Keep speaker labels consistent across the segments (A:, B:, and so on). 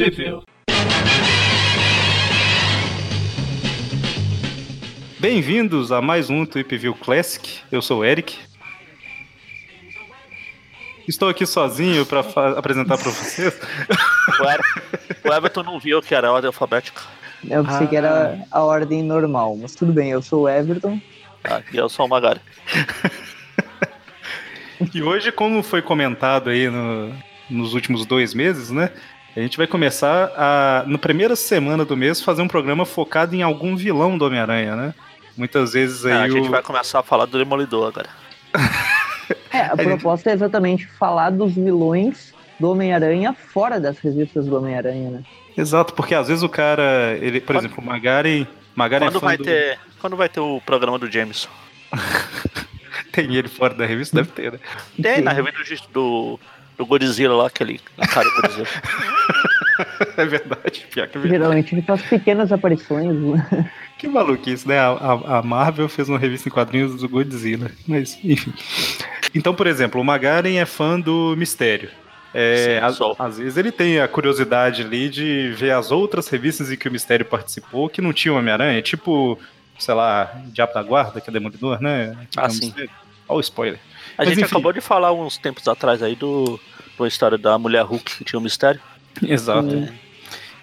A: Review.
B: Bem-vindos a mais um Tweep View Classic. Eu sou o Eric. Estou aqui sozinho para apresentar para vocês.
C: O Everton não viu que era a ordem alfabética.
D: Eu pensei ah. que era a ordem normal, mas tudo bem, eu sou o Everton.
C: Ah, e eu sou o Magari.
B: e hoje, como foi comentado aí no, nos últimos dois meses, né? A gente vai começar a, na primeira semana do mês, fazer um programa focado em algum vilão do Homem-Aranha, né? Muitas vezes aí. É,
C: a gente vai começar a falar do Demolidor agora.
D: é, a proposta é exatamente falar dos vilões do Homem-Aranha fora das revistas do Homem-Aranha, né?
B: Exato, porque às vezes o cara, ele, por quando, exemplo, o Magari, Magari
C: quando
B: é
C: vai
B: do...
C: ter, quando vai ter o programa do Jameson?
B: Tem ele fora da revista, deve ter, né?
C: Tem, na revista do, do Godzilla lá, aquele cara do Godzilla.
B: é verdade, pior que é verdade.
D: Geralmente ele faz pequenas aparições. Né?
B: Que maluquice, né? A, a, Marvel fez uma revista em quadrinhos do Godzilla, mas enfim. Então, por exemplo, o Magaren é fã do Mistério. É, Sim, às vezes ele tem a curiosidade ali de ver as outras revistas em que o Mistério participou que não tinha Homem-Aranha, tipo, sei lá, Diabo da Guarda, que é Demolidor, né?
C: Ah, sim.
B: Olha o spoiler.
C: A Mas, gente enfim. acabou de falar uns tempos atrás aí do, do história da mulher Hulk que tinha um mistério.
B: Exato. Hum.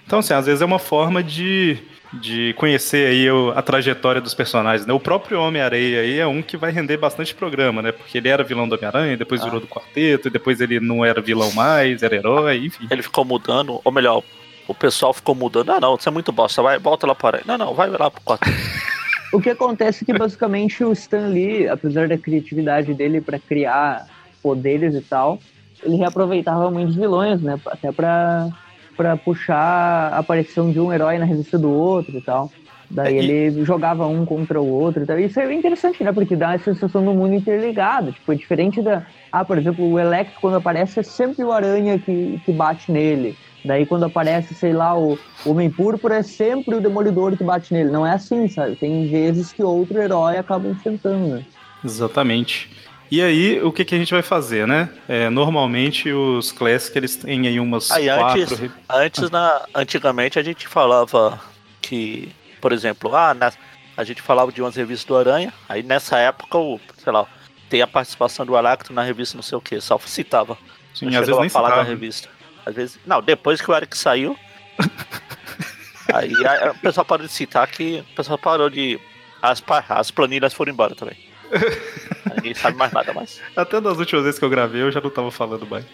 B: Então, assim, às vezes é uma forma de de conhecer aí a trajetória dos personagens, né? O próprio Homem-Areia aí é um que vai render bastante programa, né? Porque ele era vilão do Homem-Aranha, depois ah. virou do quarteto, e depois ele não era vilão mais, era herói, enfim.
C: Ele ficou mudando, ou melhor, o pessoal ficou mudando. Ah, não, você é muito bosta, vai, volta lá para aí. Não, não, vai lá pro quarteto.
D: o que acontece é que basicamente o Stan Lee, apesar da criatividade dele para criar poderes e tal, ele reaproveitava muitos vilões, né? Até para para puxar a aparição de um herói na revista do outro e tal. Daí é, ele jogava um contra o outro e tal. Isso é interessante, né? Porque dá a sensação do mundo interligado. Tipo, é diferente da. Ah, por exemplo, o Electro, quando aparece, é sempre o Aranha que, que bate nele. Daí quando aparece, sei lá, o Homem Púrpura, é sempre o Demolidor que bate nele. Não é assim, sabe? Tem vezes que outro herói acaba enfrentando, né?
B: Exatamente. E aí, o que, que a gente vai fazer, né? É, normalmente os Classic, eles têm aí umas aí, quatro...
C: Antes, antes na, antigamente, a gente falava que, por exemplo, ah, na, a gente falava de umas revistas do Aranha, aí nessa época, o, sei lá, tem a participação do Aracto na revista não sei o que, só citava.
B: Sim, às vezes nem falar
C: citava. da revista. Às vezes, não, depois que o Eric saiu, aí a, o pessoal parou de citar que o pessoal parou de... As, as planilhas foram embora também. Ninguém sabe mais nada mais.
B: Até das últimas vezes que eu gravei eu já não tava falando mais.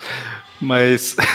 B: Mas.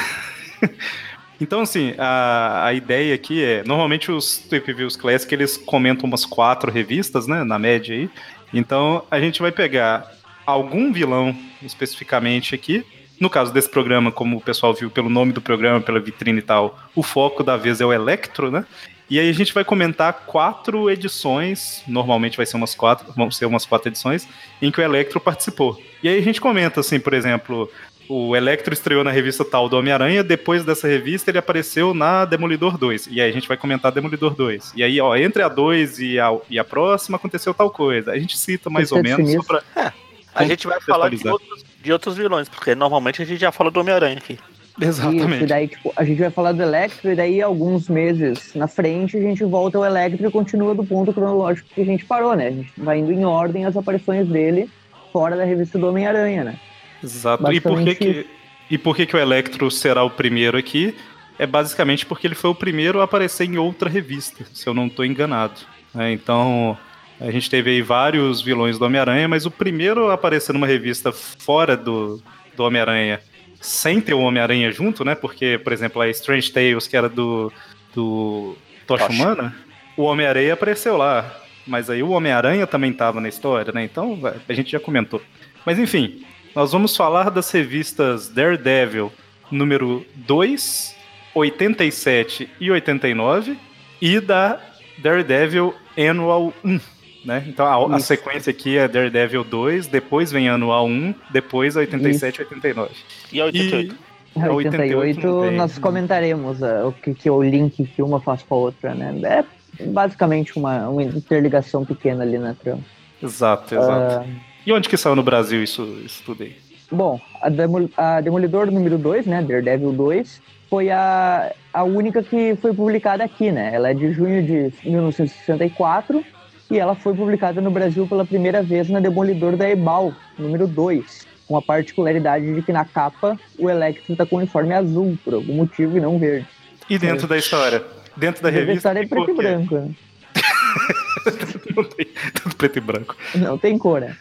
B: Então, assim, a, a ideia aqui é. Normalmente os Tweep Views Classic eles comentam umas quatro revistas, né? Na média aí. Então a gente vai pegar algum vilão especificamente aqui. No caso desse programa, como o pessoal viu pelo nome do programa, pela vitrine e tal, o foco da vez é o Electro, né? E aí a gente vai comentar quatro edições, normalmente vai ser umas quatro, vão ser umas quatro edições, em que o Electro participou. E aí a gente comenta, assim, por exemplo, o Electro estreou na revista tal do Homem-Aranha, depois dessa revista ele apareceu na Demolidor 2. E aí a gente vai comentar Demolidor 2. E aí, ó, entre a 2 e a, e a próxima aconteceu tal coisa. A gente cita mais ou menos só pra.
C: É, a gente vai falar de outros, de outros vilões, porque normalmente a gente já fala do Homem-Aranha aqui.
B: Exatamente. Isso,
D: e daí, tipo, a gente vai falar do Electro, e daí, alguns meses na frente, a gente volta ao Electro e continua do ponto cronológico que a gente parou, né? A gente vai indo em ordem as aparições dele fora da revista do Homem-Aranha, né?
B: Exato. E por que, que, e por que, que o Electro será o primeiro aqui? É basicamente porque ele foi o primeiro a aparecer em outra revista, se eu não estou enganado. É, então, a gente teve aí vários vilões do Homem-Aranha, mas o primeiro a aparecer numa revista fora do, do Homem-Aranha sem ter o Homem-Aranha junto, né? Porque, por exemplo, a Strange Tales, que era do, do Tocha Humana, o Homem-Aranha apareceu lá. Mas aí o Homem-Aranha também estava na história, né? Então a gente já comentou. Mas enfim, nós vamos falar das revistas Daredevil número 2, 87 e 89 e da Daredevil Annual 1 né? Então a, a, sequência aqui é Daredevil 2, depois vem Anual 1, depois 87 e 89.
C: E a 88?
D: E, a 88, 88 nós comentaremos uh, o que, que é o link que uma faz com a outra, né? É basicamente uma, uma interligação pequena ali na trama.
B: Exato, exato. Uh, e onde que saiu no Brasil isso, isso tudo aí?
D: Bom, a, Demol a Demolidor número 2, né? Daredevil 2, foi a, a única que foi publicada aqui, né? Ela é de junho de 1964 e ela foi publicada no Brasil pela primeira vez na Demolidor da Ebal, número 2, com a particularidade de que na capa o Electro está com o uniforme azul, por algum motivo, e não verde.
B: E dentro é. da história? Dentro da revista? A
D: história é preto e branco, né?
B: não tem tudo preto e branco.
D: Não tem cor, né?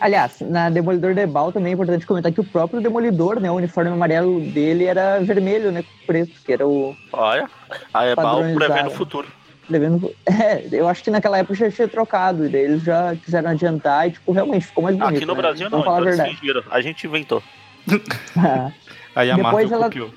D: Aliás, na Demolidor Debal também é importante comentar que o próprio Demolidor, né, o uniforme amarelo dele era vermelho, né, com preto, que era o.
C: Olha, a Ebal prevendo o futuro.
D: Prevendo, é, eu acho que naquela época já tinha trocado, e daí eles já quiseram adiantar e, tipo, realmente ficou mais bonito.
C: Aqui no né? Brasil não, falar então a verdade. a gente inventou.
B: Aí a Depois Marvel ela... copiou.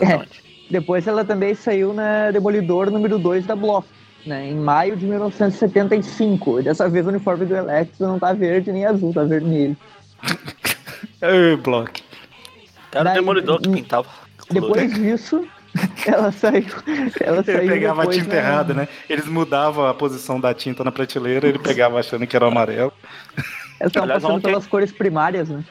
D: É, depois ela também saiu na Demolidor número 2 da Block né, em maio de 1975. Dessa vez o uniforme do Electro não tá verde nem azul, tá vermelho.
B: Ei, Block.
C: Era o Demolidor que pintava.
D: Depois disso, ela saiu. Ela saiu
B: ele pegava depois, a tinta né? errada, né? Eles mudavam a posição da tinta na prateleira, ele pegava achando que era o amarelo.
D: Eles estavam passando pelas cores primárias, né?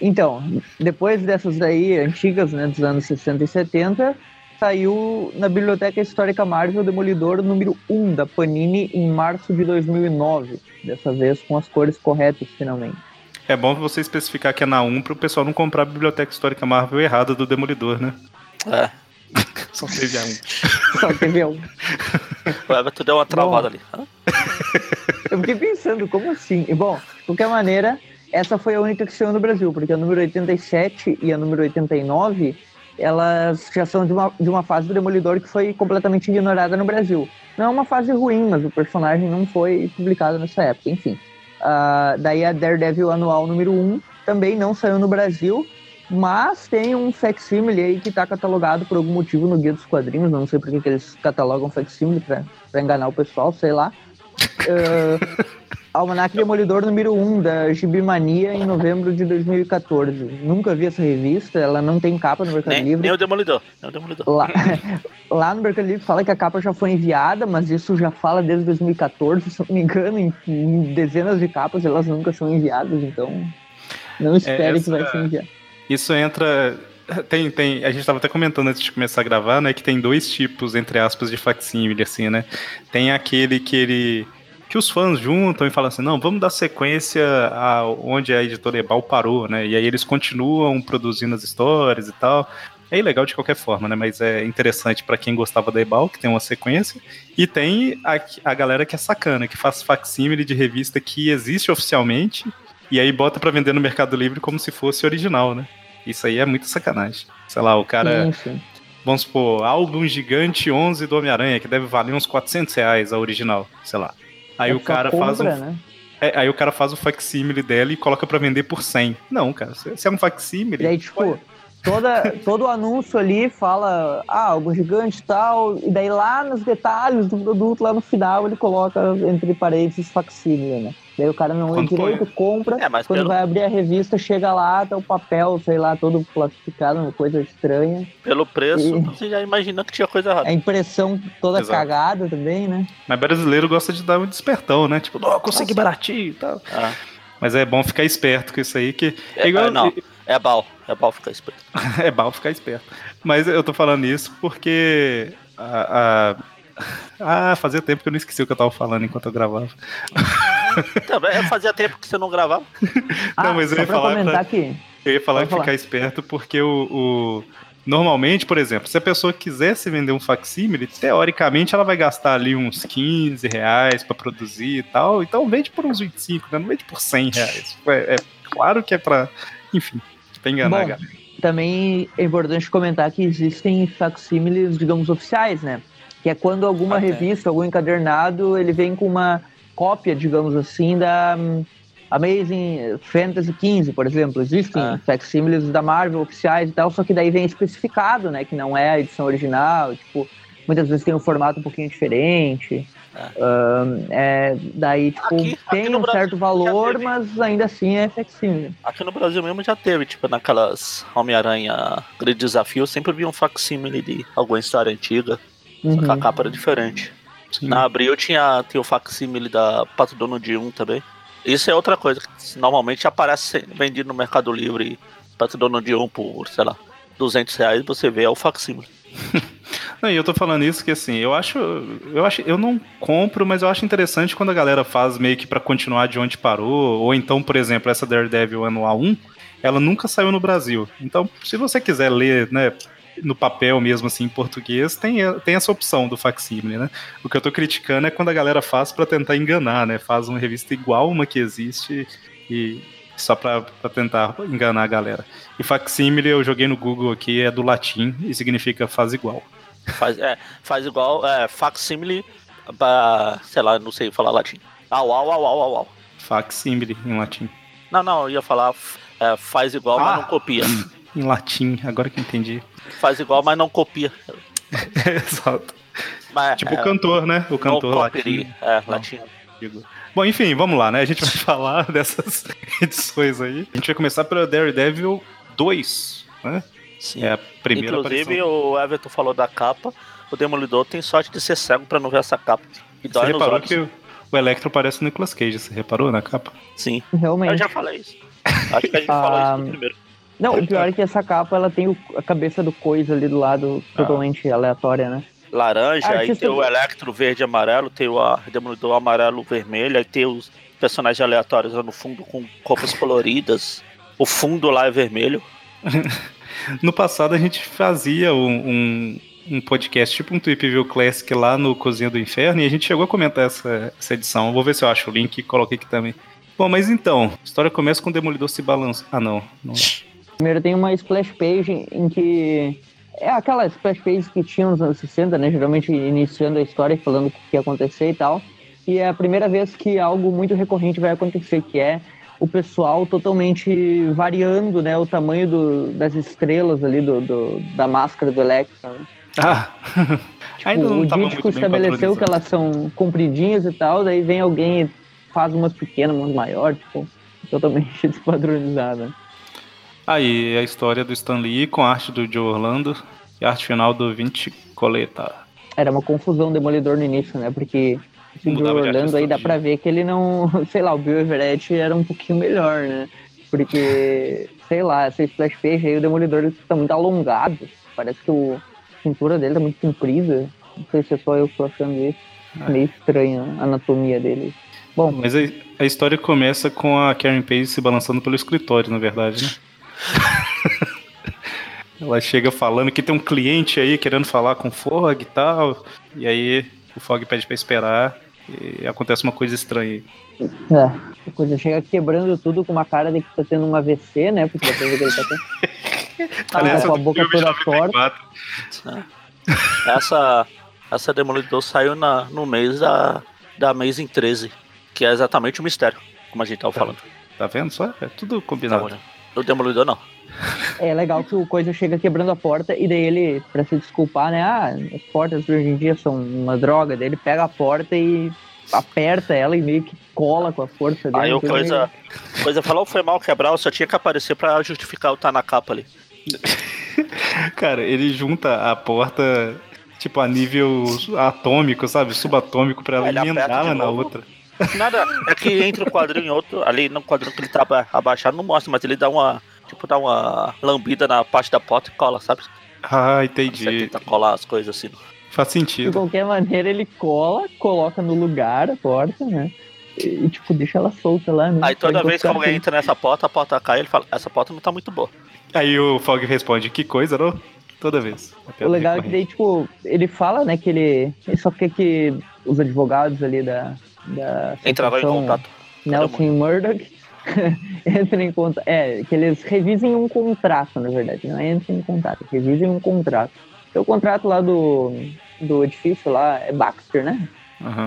D: Então, depois dessas aí antigas, né, dos anos 60 e 70, saiu na Biblioteca Histórica Marvel Demolidor número 1 da Panini em março de 2009. Dessa vez com as cores corretas, finalmente.
B: É bom você especificar que é na 1 para o pessoal não comprar a Biblioteca Histórica Marvel errada do Demolidor, né?
C: É.
B: Só teve a 1.
D: Só teve a 1.
C: O Everton deu uma travada bom, ali.
D: Eu fiquei pensando, como assim? E, bom, de qualquer maneira, essa foi a única que saiu no Brasil, porque a número 87 e a número 89 elas já são de uma, de uma fase do Demolidor que foi completamente ignorada no Brasil. Não é uma fase ruim, mas o personagem não foi publicado nessa época, enfim. Uh, daí a Daredevil anual número 1 também não saiu no Brasil, mas tem um facsimile aí que está catalogado por algum motivo no Guia dos Quadrinhos, não sei por que, que eles catalogam facsimile para enganar o pessoal, sei lá. Uh, Almanac Demolidor número 1 da Gibimania em novembro de 2014. Nunca vi essa revista, ela não tem capa no Mercado
C: nem,
D: Livre.
C: Nem o Demolidor, nem o Demolidor.
D: Lá, lá no Mercado Livre fala que a capa já foi enviada, mas isso já fala desde 2014, se não me engano, em, em dezenas de capas elas nunca são enviadas, então não espere é, essa... que vai ser enviado.
B: Isso entra tem, tem. A gente estava até comentando antes de começar a gravar, né? Que tem dois tipos, entre aspas, de facsímile, assim, né? Tem aquele que ele que os fãs juntam e falam assim, não, vamos dar sequência a onde a editora Ebal parou, né? E aí eles continuam produzindo as histórias e tal. É legal de qualquer forma, né? Mas é interessante para quem gostava da Ebal, que tem uma sequência. E tem a, a galera que é sacana, que faz facsímile de revista que existe oficialmente e aí bota para vender no Mercado Livre como se fosse original, né? Isso aí é muito sacanagem. Sei lá, o cara. Vamos supor, álbum gigante 11 do Homem-Aranha, que deve valer uns 400 reais a original, sei lá. Aí é o cara compra, faz um. Né? É, aí o cara faz o facsímile dela e coloca para vender por 100. Não, cara, se é um facsímile.
D: E aí, tipo, toda, todo anúncio ali fala, ah, algo gigante e tal, e daí lá nos detalhes do produto, lá no final, ele coloca entre parênteses facsímile, né? Daí o cara não lê direito, compra, é, quando pelo... vai abrir a revista, chega lá, tá o papel, sei lá, todo plastificado, uma coisa estranha.
C: Pelo preço, e... você já imagina que tinha coisa errada.
D: A impressão toda Exato. cagada também, né?
B: Mas brasileiro gosta de dar um despertão, né? Tipo, oh, consegui baratinho e tal. Ah. Mas é bom ficar esperto com isso aí, que...
C: É, igual... não, é bal, é bal ficar esperto.
B: é bal ficar esperto. Mas eu tô falando isso porque... a... a... Ah, fazia tempo que eu não esqueci o que eu tava falando enquanto eu gravava.
C: Também fazia tempo que você não gravava.
D: não, ah, mas eu ia falar. Pra, que...
B: Eu ia falar que ficar esperto porque o, o, Normalmente, por exemplo, se a pessoa quisesse vender um facsímile, teoricamente ela vai gastar ali uns 15 reais para produzir e tal. Então vende por uns 25, né? Não vende por 100 reais. É, é claro que é para, enfim, pra enganar Bom, a galera.
D: Também é importante comentar que existem facsímiles, digamos, oficiais, né? Que é quando alguma revista, algum encadernado, ele vem com uma cópia, digamos assim, da um, Amazing Fantasy XV, por exemplo. Existem ah. facsímiles da Marvel oficiais e tal, só que daí vem especificado, né? Que não é a edição original, tipo, muitas vezes tem um formato um pouquinho diferente. Um, é, daí, tipo, aqui, tem aqui um Brasil certo valor, mas ainda assim é facsímile.
C: Aqui no Brasil mesmo já teve, tipo, naquelas Homem-Aranha Grande Desafio, sempre vi um facsímile de alguma história antiga, uhum. só que a uhum. capa era diferente. Sim. Na Abril tinha, tinha o facsímile da Pato Dono de 1 também. Isso é outra coisa que normalmente aparece vendido no Mercado Livre Pato Dono de 1 por, sei lá, 200 reais você vê é o facsímile.
B: Não, e eu tô falando isso que assim, eu acho, eu acho, eu não compro, mas eu acho interessante quando a galera faz meio que para continuar de onde parou, ou então, por exemplo, essa Daredevil anual 1, ela nunca saiu no Brasil. Então, se você quiser ler, né, no papel mesmo assim em português, tem, tem essa opção do facsímile, né? O que eu tô criticando é quando a galera faz para tentar enganar, né? Faz uma revista igual uma que existe e só para tentar enganar a galera. E facsímile eu joguei no Google aqui, é do latim e significa faz igual.
C: Faz, é, faz igual, é, facsímile, sei lá, não sei falar latim. Au, au, au, au, au, au.
B: Facsímile em latim.
C: Não, não, eu ia falar é, faz igual, ah, mas não copia.
B: Em latim, agora que entendi.
C: Faz igual, mas não copia.
B: Exato. Mas, tipo é, o cantor, né? O cantor latim.
C: É, latim.
B: Bom, enfim, vamos lá, né? A gente vai falar dessas edições aí. A gente vai começar pela Daredevil 2, né?
C: Sim. É a primeira Inclusive, aparição. o Everton falou da capa. O Demolidor tem sorte de ser cego pra não ver essa capa.
B: E dói você reparou que o Electro parece o Nicolas Cage, você reparou na capa?
C: Sim.
D: Realmente.
C: Eu já falei isso. Acho que a gente falou isso ah, primeiro.
D: Não, o pior é que essa capa ela tem a cabeça do coisa ali do lado ah. totalmente aleatória, né?
C: Laranja, aí tem o Electro verde e amarelo, tem o Demolidor amarelo vermelho, aí tem os personagens aleatórios lá no fundo com roupas coloridas. O fundo lá é vermelho.
B: no passado a gente fazia um, um, um podcast, tipo um Tweep View Classic lá no Cozinha do Inferno, e a gente chegou a comentar essa, essa edição. Vou ver se eu acho o link e coloquei aqui também. Bom, mas então, a história começa com o Demolidor se balançando. Ah, não. não.
D: Primeiro tem uma splash page em que. É aquela splash page que tinha nos anos 60, né? Geralmente iniciando a história, falando o que ia acontecer e tal. E é a primeira vez que algo muito recorrente vai acontecer, que é o pessoal totalmente variando né, o tamanho do, das estrelas ali do, do, da máscara do Electro. Né?
B: Ah!
D: tipo, Ainda não o Dítico estabeleceu que elas são compridinhas e tal, daí vem alguém e faz umas pequenas, umas maiores, tipo, totalmente despadronizada.
B: Aí a história do Stan Lee com a arte do Joe Orlando e a arte final do Vinci Coleta.
D: Era uma confusão demolidor no início, né? Porque o Joe Orlando aí dá pra ver que ele não. Sei lá, o Bill Everett era um pouquinho melhor, né? Porque, sei lá, essa splash page aí, o demolidor tá muito alongado. Parece que o, a cintura dele tá muito comprida. Não sei se é só eu que tô achando isso. É. Meio estranha a anatomia dele. Bom.
B: Mas a, a história começa com a Karen Page se balançando pelo escritório, na verdade, né? Ela chega falando que tem um cliente aí querendo falar com o Fog e tal. E aí o Fog pede pra esperar e acontece uma coisa estranha aí.
D: É, a coisa chega quebrando tudo com uma cara de que tá tendo um AVC, né? Porque depois ele tá tendo. tá com a boca toda torta.
C: Essa, essa Demolidor saiu na, no mês da, da Amazing 13, que é exatamente o mistério, como a gente tava falando.
B: Tá vendo só? É tudo combinado. Tá
C: o Demolidor não.
D: É legal que o Coisa chega quebrando a porta e daí ele, pra se desculpar, né? Ah, as portas hoje em dia são uma droga. Daí ele pega a porta e aperta ela e meio que cola com a força dele.
C: Aí o Coisa, meio... coisa falou foi mal quebrar, só tinha que aparecer pra justificar o tá na capa ali.
B: Cara, ele junta a porta, tipo, a nível atômico, sabe? Subatômico pra ela emendar na outra.
C: Nada, é que entre um quadrinho e outro, ali no quadrinho que ele tá abaixado não mostra, mas ele dá uma, tipo, dá uma lambida na parte da porta e cola, sabe?
B: Ah, entendi. Você
C: tenta colar as coisas assim.
B: Faz sentido.
D: De qualquer maneira, ele cola, coloca no lugar a porta, né? E, tipo, deixa ela solta lá, né?
C: Aí toda vez que alguém entra nessa porta, a porta cai, ele fala, essa porta não tá muito boa.
B: Aí o Fog responde, que coisa, não? Toda vez.
D: O legal é que daí, tipo, ele fala, né, que ele, ele só quer que os advogados ali da, da
C: Entrava em contato.
D: Nelson Murdoch entrem em contato. É, que eles revisem um contrato, na verdade. Não é entrem em contato, revisem um contrato. Então, o contrato lá do, do edifício lá é Baxter, né?
B: Uhum.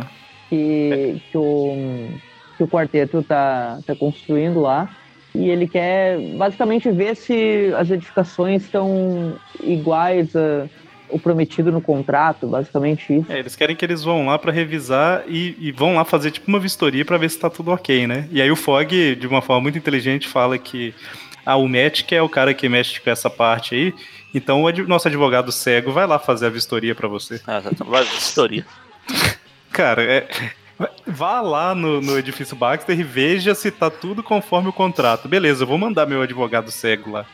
D: Que, que, o, que o quarteto tá, tá construindo lá. E ele quer basicamente ver se as edificações estão iguais a o prometido no contrato, basicamente isso.
B: É, eles querem que eles vão lá para revisar e, e, vão lá fazer tipo uma vistoria para ver se tá tudo ok, né? E aí o Fog, de uma forma muito inteligente, fala que ah, o Matt, que é o cara que mexe com essa parte aí, então o ad nosso advogado cego vai lá fazer a vistoria para você.
C: Ah, tá, vai vistoria.
B: cara, é, Vá lá no, no, edifício Baxter e veja se tá tudo conforme o contrato. Beleza, eu vou mandar meu advogado cego lá.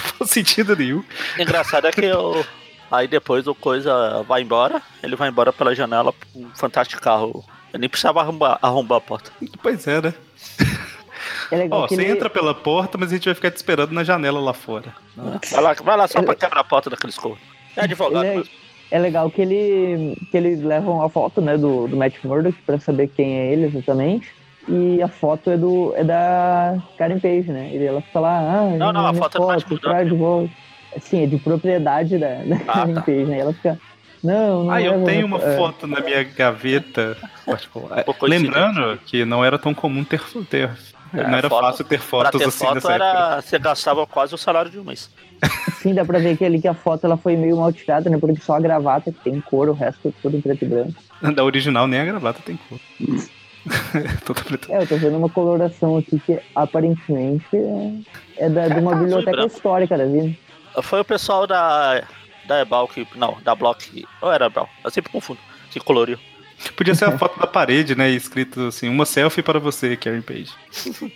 B: sentido nenhum.
C: Engraçado é que eu, aí depois o coisa vai embora, ele vai embora pela janela, um fantástico carro. Eu nem precisava arrombar, arrombar a porta.
B: Pois é, né? É legal Ó, você ele... entra pela porta, mas a gente vai ficar te esperando na janela lá fora.
C: Vai lá, vai lá só ele... pra quebrar a porta daqueles corros. É advogado,
D: ele... É legal que ele que eles levam a foto né, do, do Matt Murdock para saber quem é ele exatamente. E a foto é, do, é da Karen Page, né? E ela fica lá, ah,
C: não, não, a foto, foto é do Matt
D: Murdock. Sim, é de propriedade da, da ah, Karen tá. Page, né? E ela fica, não, não
B: Ah, eu tenho uma é. foto na minha gaveta. Lembrando que não era tão comum ter, ter é, não era foto, fácil ter fotos ter assim foto
C: era, Você gastava quase o salário de um mês.
D: Sim, dá pra ver que ali que a foto ela foi meio mal tirada, né? Porque só a gravata que tem cor, o resto é tudo em preto e branco.
B: Da original nem a gravata tem cor.
D: é, eu tô vendo uma coloração aqui que aparentemente é, é da, de uma biblioteca histórica da vida.
C: Foi o pessoal da, da Ebal que. Não, da Block. Ou era Ebal? Eu sempre confundo. Que coloriu.
B: Podia ser a foto da parede, né? Escrito assim, uma selfie para você, Karen Page.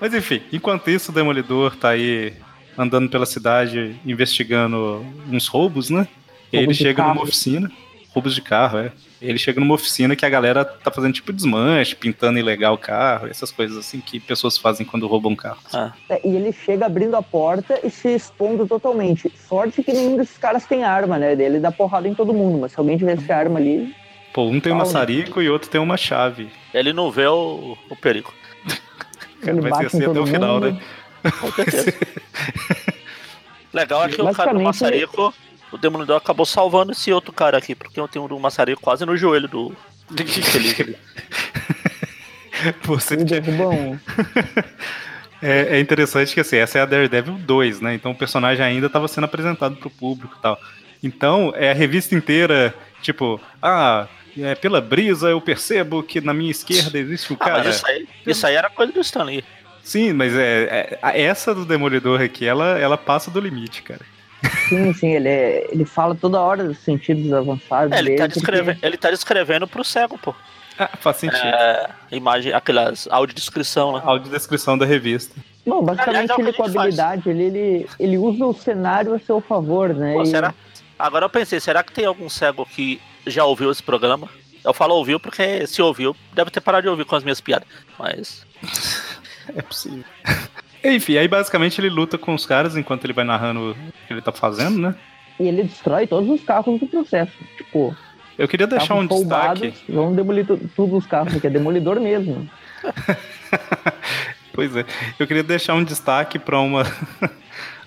B: Mas enfim, enquanto isso, o Demolidor tá aí andando pela cidade investigando uns roubos, né? E aí ele chega carro. numa oficina. Roubos de carro, é. Ele chega numa oficina que a galera tá fazendo tipo desmanche, pintando ilegal o carro, essas coisas assim que pessoas fazem quando roubam carro.
D: Ah. É, e ele chega abrindo a porta e se expondo totalmente. Sorte que nenhum desses caras tem arma, né? Ele dá porrada em todo mundo, mas se alguém tivesse arma ali.
B: Pô, um tem um maçarico e outro tem uma chave.
C: Ele não vê o, o perigo.
B: Ele vai ser assim até o final, né? Com certeza.
C: Legal é que o cara do maçarico o Demolidor acabou salvando esse outro cara aqui, porque eu tenho um maçarico quase no joelho do.
B: Você bom. É, é, interessante que assim, essa é a Daredevil 2, né? Então o personagem ainda estava sendo apresentado para o público e tal. Então, é a revista inteira, tipo, ah, é, pela brisa eu percebo que na minha esquerda existe um ah, cara.
C: isso aí, isso aí era coisa do Stanley.
B: Sim, mas é, é, essa do Demolidor aqui, ela, ela passa do limite, cara.
D: Sim, sim, ele, é, ele fala toda hora dos sentidos avançados.
C: É, ele, tá descrevendo, porque... ele tá descrevendo pro cego, pô.
B: Ah, faz sentido.
C: É, imagem, aquelas audiodescrição, né?
B: Audiodescrição da revista.
D: Bom, basicamente Aliás, é ele com habilidade, ele, ele, ele usa o cenário a seu favor, né? Pô,
C: e... será? Agora eu pensei, será que tem algum cego que já ouviu esse programa? Eu falo ouviu porque se ouviu, deve ter parado de ouvir com as minhas piadas. Mas.
B: é possível. Enfim, aí basicamente ele luta com os caras enquanto ele vai narrando o que ele tá fazendo, né?
D: E ele destrói todos os carros do processo. Tipo.
B: Eu queria deixar um destaque.
D: Vão demolir todos os carros, que é demolidor mesmo.
B: pois é. Eu queria deixar um destaque para uma.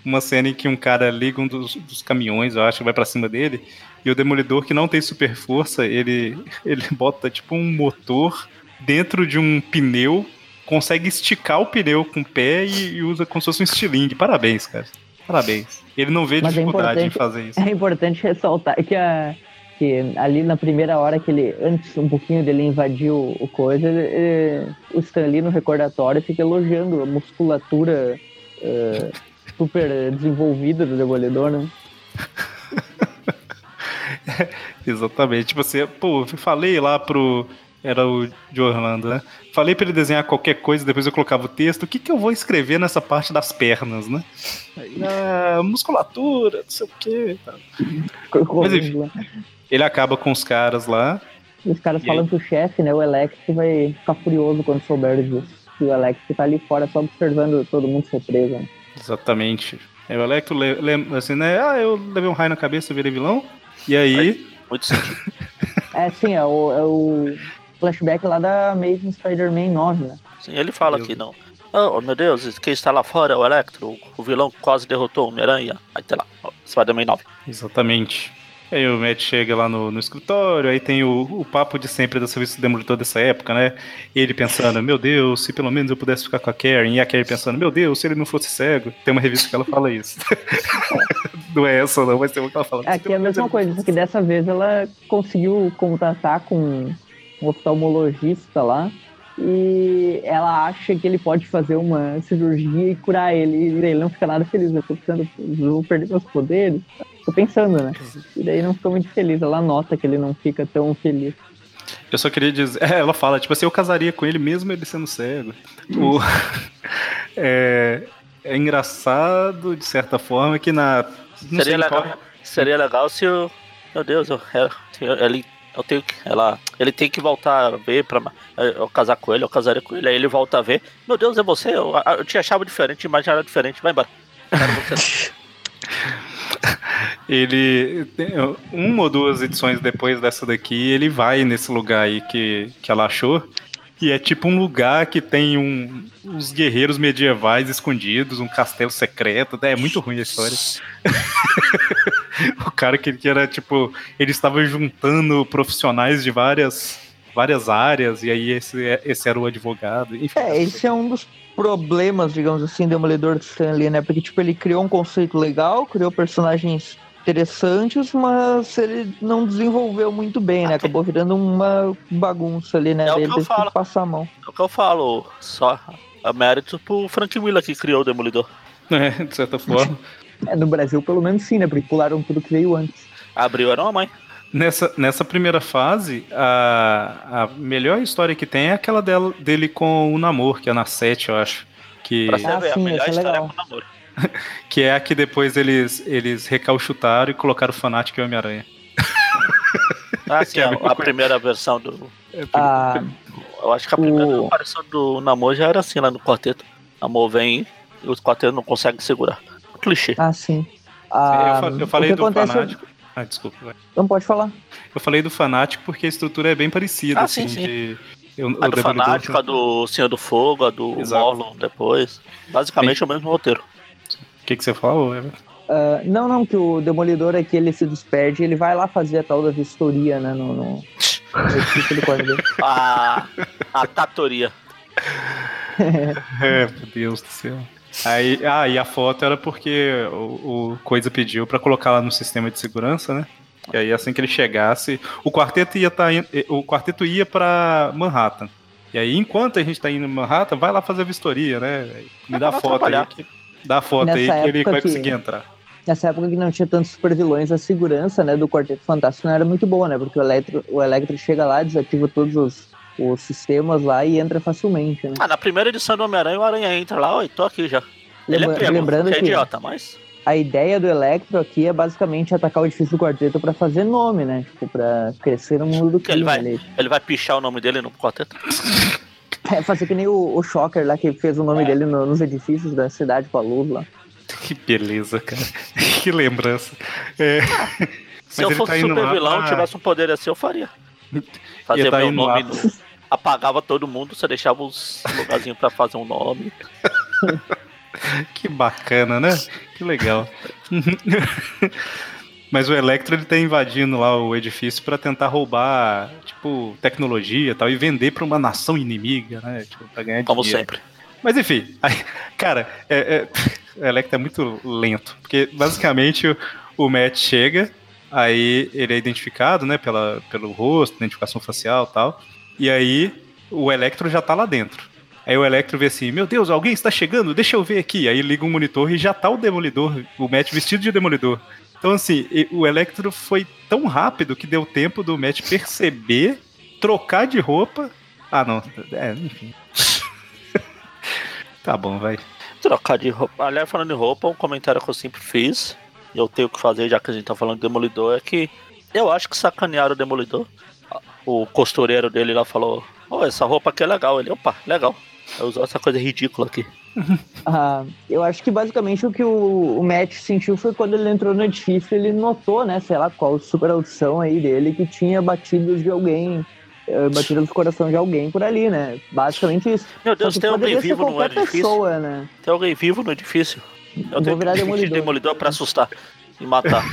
B: uma cena em que um cara liga um dos, dos caminhões, eu acho, que vai para cima dele, e o demolidor que não tem super força, ele, ele bota tipo um motor dentro de um pneu consegue esticar o pneu com o pé e, e usa como se fosse um estilingue. Parabéns, cara. Parabéns. Ele não vê Mas é dificuldade é em fazer isso.
D: É importante ressaltar que, a, que ali na primeira hora que ele, antes um pouquinho dele invadir o, o coisa, ele, ele, o Stanley no recordatório fica elogiando a musculatura uh, super desenvolvida do Demolidor, né?
B: exatamente. Tipo assim, pô, falei lá pro era o de Orlando, né? Falei para ele desenhar qualquer coisa, depois eu colocava o texto. O que, que eu vou escrever nessa parte das pernas, né? Aí, ah, musculatura, não sei o quê. Mas enfim, ele acaba com os caras lá.
D: E os caras falam que o chefe, né, o Alex, vai ficar furioso quando souber disso. E o Alex tá ali fora só observando todo mundo ser preso. Né?
B: Exatamente. Aí o Electro lembra assim, né? Ah, eu levei um raio na cabeça, virei vilão. E aí.
C: Muito sentido.
D: é, sim, é o, é o flashback lá da Amazing Spider-Man 9, né?
C: Sim, ele fala aqui, não. Oh, meu Deus, quem está lá fora é o Electro. O vilão quase derrotou o Homem-Aranha. Aí tá lá, Spider-Man 9.
B: Exatamente. Aí o Matt chega lá no, no escritório, aí tem o, o, papo de sempre do serviço de demolitor dessa época, né? Ele pensando, meu Deus, se pelo menos eu pudesse ficar com a Karen. E a Karen pensando, meu Deus, se ele não fosse cego. Tem uma revista que ela fala isso. não é essa, não, mas tem uma que ela fala.
D: Aqui é a mesma coisa, só que dessa vez ela conseguiu contatar com um oftalmologista lá e ela acha que ele pode fazer uma cirurgia e curar ele. E ele não fica nada feliz. Eu tô pensando, vou perder meus poderes. Tô pensando, né? E daí não fica muito feliz. Ela nota que ele não fica tão feliz.
B: Eu só queria dizer. É, ela fala, tipo assim, eu casaria com ele mesmo ele sendo cego. O, é, é engraçado, de certa forma, que na.
C: Seria legal, qual... seria legal se o. Meu Deus, eu, ele, eu tenho que. Ela, ele tem que voltar a ver pra eu casar com ele, eu casaria com ele. Aí ele volta a ver. Meu Deus, é você? Eu, eu te achava diferente, imaginava diferente. Vai embora.
B: ele uma ou duas edições depois dessa daqui ele vai nesse lugar aí que, que ela achou e é tipo um lugar que tem um, uns guerreiros medievais escondidos, um castelo secreto. É muito ruim a história. o cara que, que era tipo. Ele estava juntando profissionais de várias, várias áreas, e aí esse, esse era o advogado.
D: Enfim, é, esse é um dos problemas, digamos assim, do Demolidor de Stanley, né? Porque, tipo, ele criou um conceito legal, criou personagens interessantes, mas ele não desenvolveu muito bem, né? Acabou virando uma bagunça ali, né?
C: É o que eu falo.
D: passar a mão.
C: É o que eu falo, só a mérito pro Frank Miller que criou o Demolidor.
B: É, de certa forma.
D: é, no Brasil pelo menos sim, né? Porque pularam tudo que veio antes.
C: Abriu era uma mãe.
B: Nessa, nessa primeira fase, a, a melhor história que tem é aquela dela, dele com o Namor, que é na 7, eu acho. Que...
C: Pra você ah, ver, sim, a melhor é história é com o Namor.
B: que é a que depois eles, eles recalchutaram e colocaram o Fanatic e o Homem-Aranha.
C: Ah, sim, é a, a primeira versão do. É, ah, eu acho que a primeira o... aparição do Namor já era assim lá no quarteto. Namor vem e os quartetos não conseguem segurar. Clichê.
D: Ah, sim.
B: Ah, eu, eu falei do acontece... fanático. Ah, desculpa. Vai.
D: Não pode falar.
B: Eu falei do fanático porque a estrutura é bem parecida.
C: Ah,
B: assim,
C: sim, sim. De... Eu, a do Fanático, a do Senhor do Fogo, a do Morlon depois. Basicamente sim. é o mesmo roteiro.
B: O que, que você falou,
D: Uh, não, não, que o Demolidor aqui ele se despede ele vai lá fazer a tal da vistoria, né? No, no, no
C: a, a tatoria.
B: é, meu Deus do céu. Aí, ah, e a foto era porque o, o Coisa pediu para colocar lá no sistema de segurança, né? E aí assim que ele chegasse, o quarteto ia tá, o quarteto ia para Manhattan. E aí enquanto a gente tá indo em Manhattan, vai lá fazer a vistoria, né? Me dá foto aí. Que... Dá a foto Nessa aí que ele vai que, conseguir entrar.
D: Nessa época que não tinha tantos super vilões, a segurança né, do Quarteto Fantástico não era muito boa, né? Porque o Electro, o Electro chega lá, desativa todos os, os sistemas lá e entra facilmente, né?
C: Ah, na primeira edição do Homem-Aranha, o Aranha entra lá, oi, tô aqui já. Ele é primo,
D: lembrando
C: que
D: é
C: idiota, mas...
D: A ideia do Electro aqui é basicamente atacar o edifício do quarteto para fazer nome, né? Tipo, pra crescer no mundo do crime.
C: Ele vai, ele vai pichar o nome dele no quarteto?
D: É, fazer que nem o, o Shocker lá, que fez o nome é. dele no, nos edifícios da cidade com a luz lá.
B: Que beleza, cara. que lembrança. É...
C: Se eu fosse tá super vilão, ah... tivesse um poder assim, eu faria. Fazer tá meu nome no... Apagava todo mundo, você deixava os lugarzinhos pra fazer um nome.
B: que bacana, né? Que legal. Mas o Electro ele tá invadindo lá o edifício para tentar roubar, tipo, tecnologia e tal, e vender para uma nação inimiga, né? Tipo, pra ganhar
C: Como dinheiro. sempre.
B: Mas enfim, aí, cara, é, é, o Electro é muito lento. Porque basicamente o, o Matt chega, aí ele é identificado, né, pela, pelo rosto, identificação facial tal. E aí o Electro já tá lá dentro. Aí o Electro vê assim, meu Deus, alguém está chegando, deixa eu ver aqui. Aí liga um monitor e já tá o Demolidor, o Matt vestido de Demolidor. Então, assim, o Electro foi tão rápido que deu tempo do Matt perceber, trocar de roupa. Ah, não. É, enfim. tá bom, vai.
C: Trocar de roupa. Aliás, falando de roupa, um comentário que eu sempre fiz, eu tenho que fazer, já que a gente tá falando de Demolidor, é que eu acho que sacanearam o Demolidor. O costureiro dele lá falou: oh, essa roupa aqui é legal. Ele, opa, legal. Eu usou essa coisa ridícula aqui.
D: Ah, eu acho que basicamente o que o, o Matt sentiu foi quando ele entrou no edifício, ele notou, né, sei lá qual super audição aí dele, que tinha batidos de alguém, eh, batidas do coração de alguém por ali, né? Basicamente isso.
C: Meu Deus, tem alguém vivo no edifício? Pessoa, né? Tem alguém vivo no edifício? Eu tenho virar demolidor. demolidor pra assustar e matar.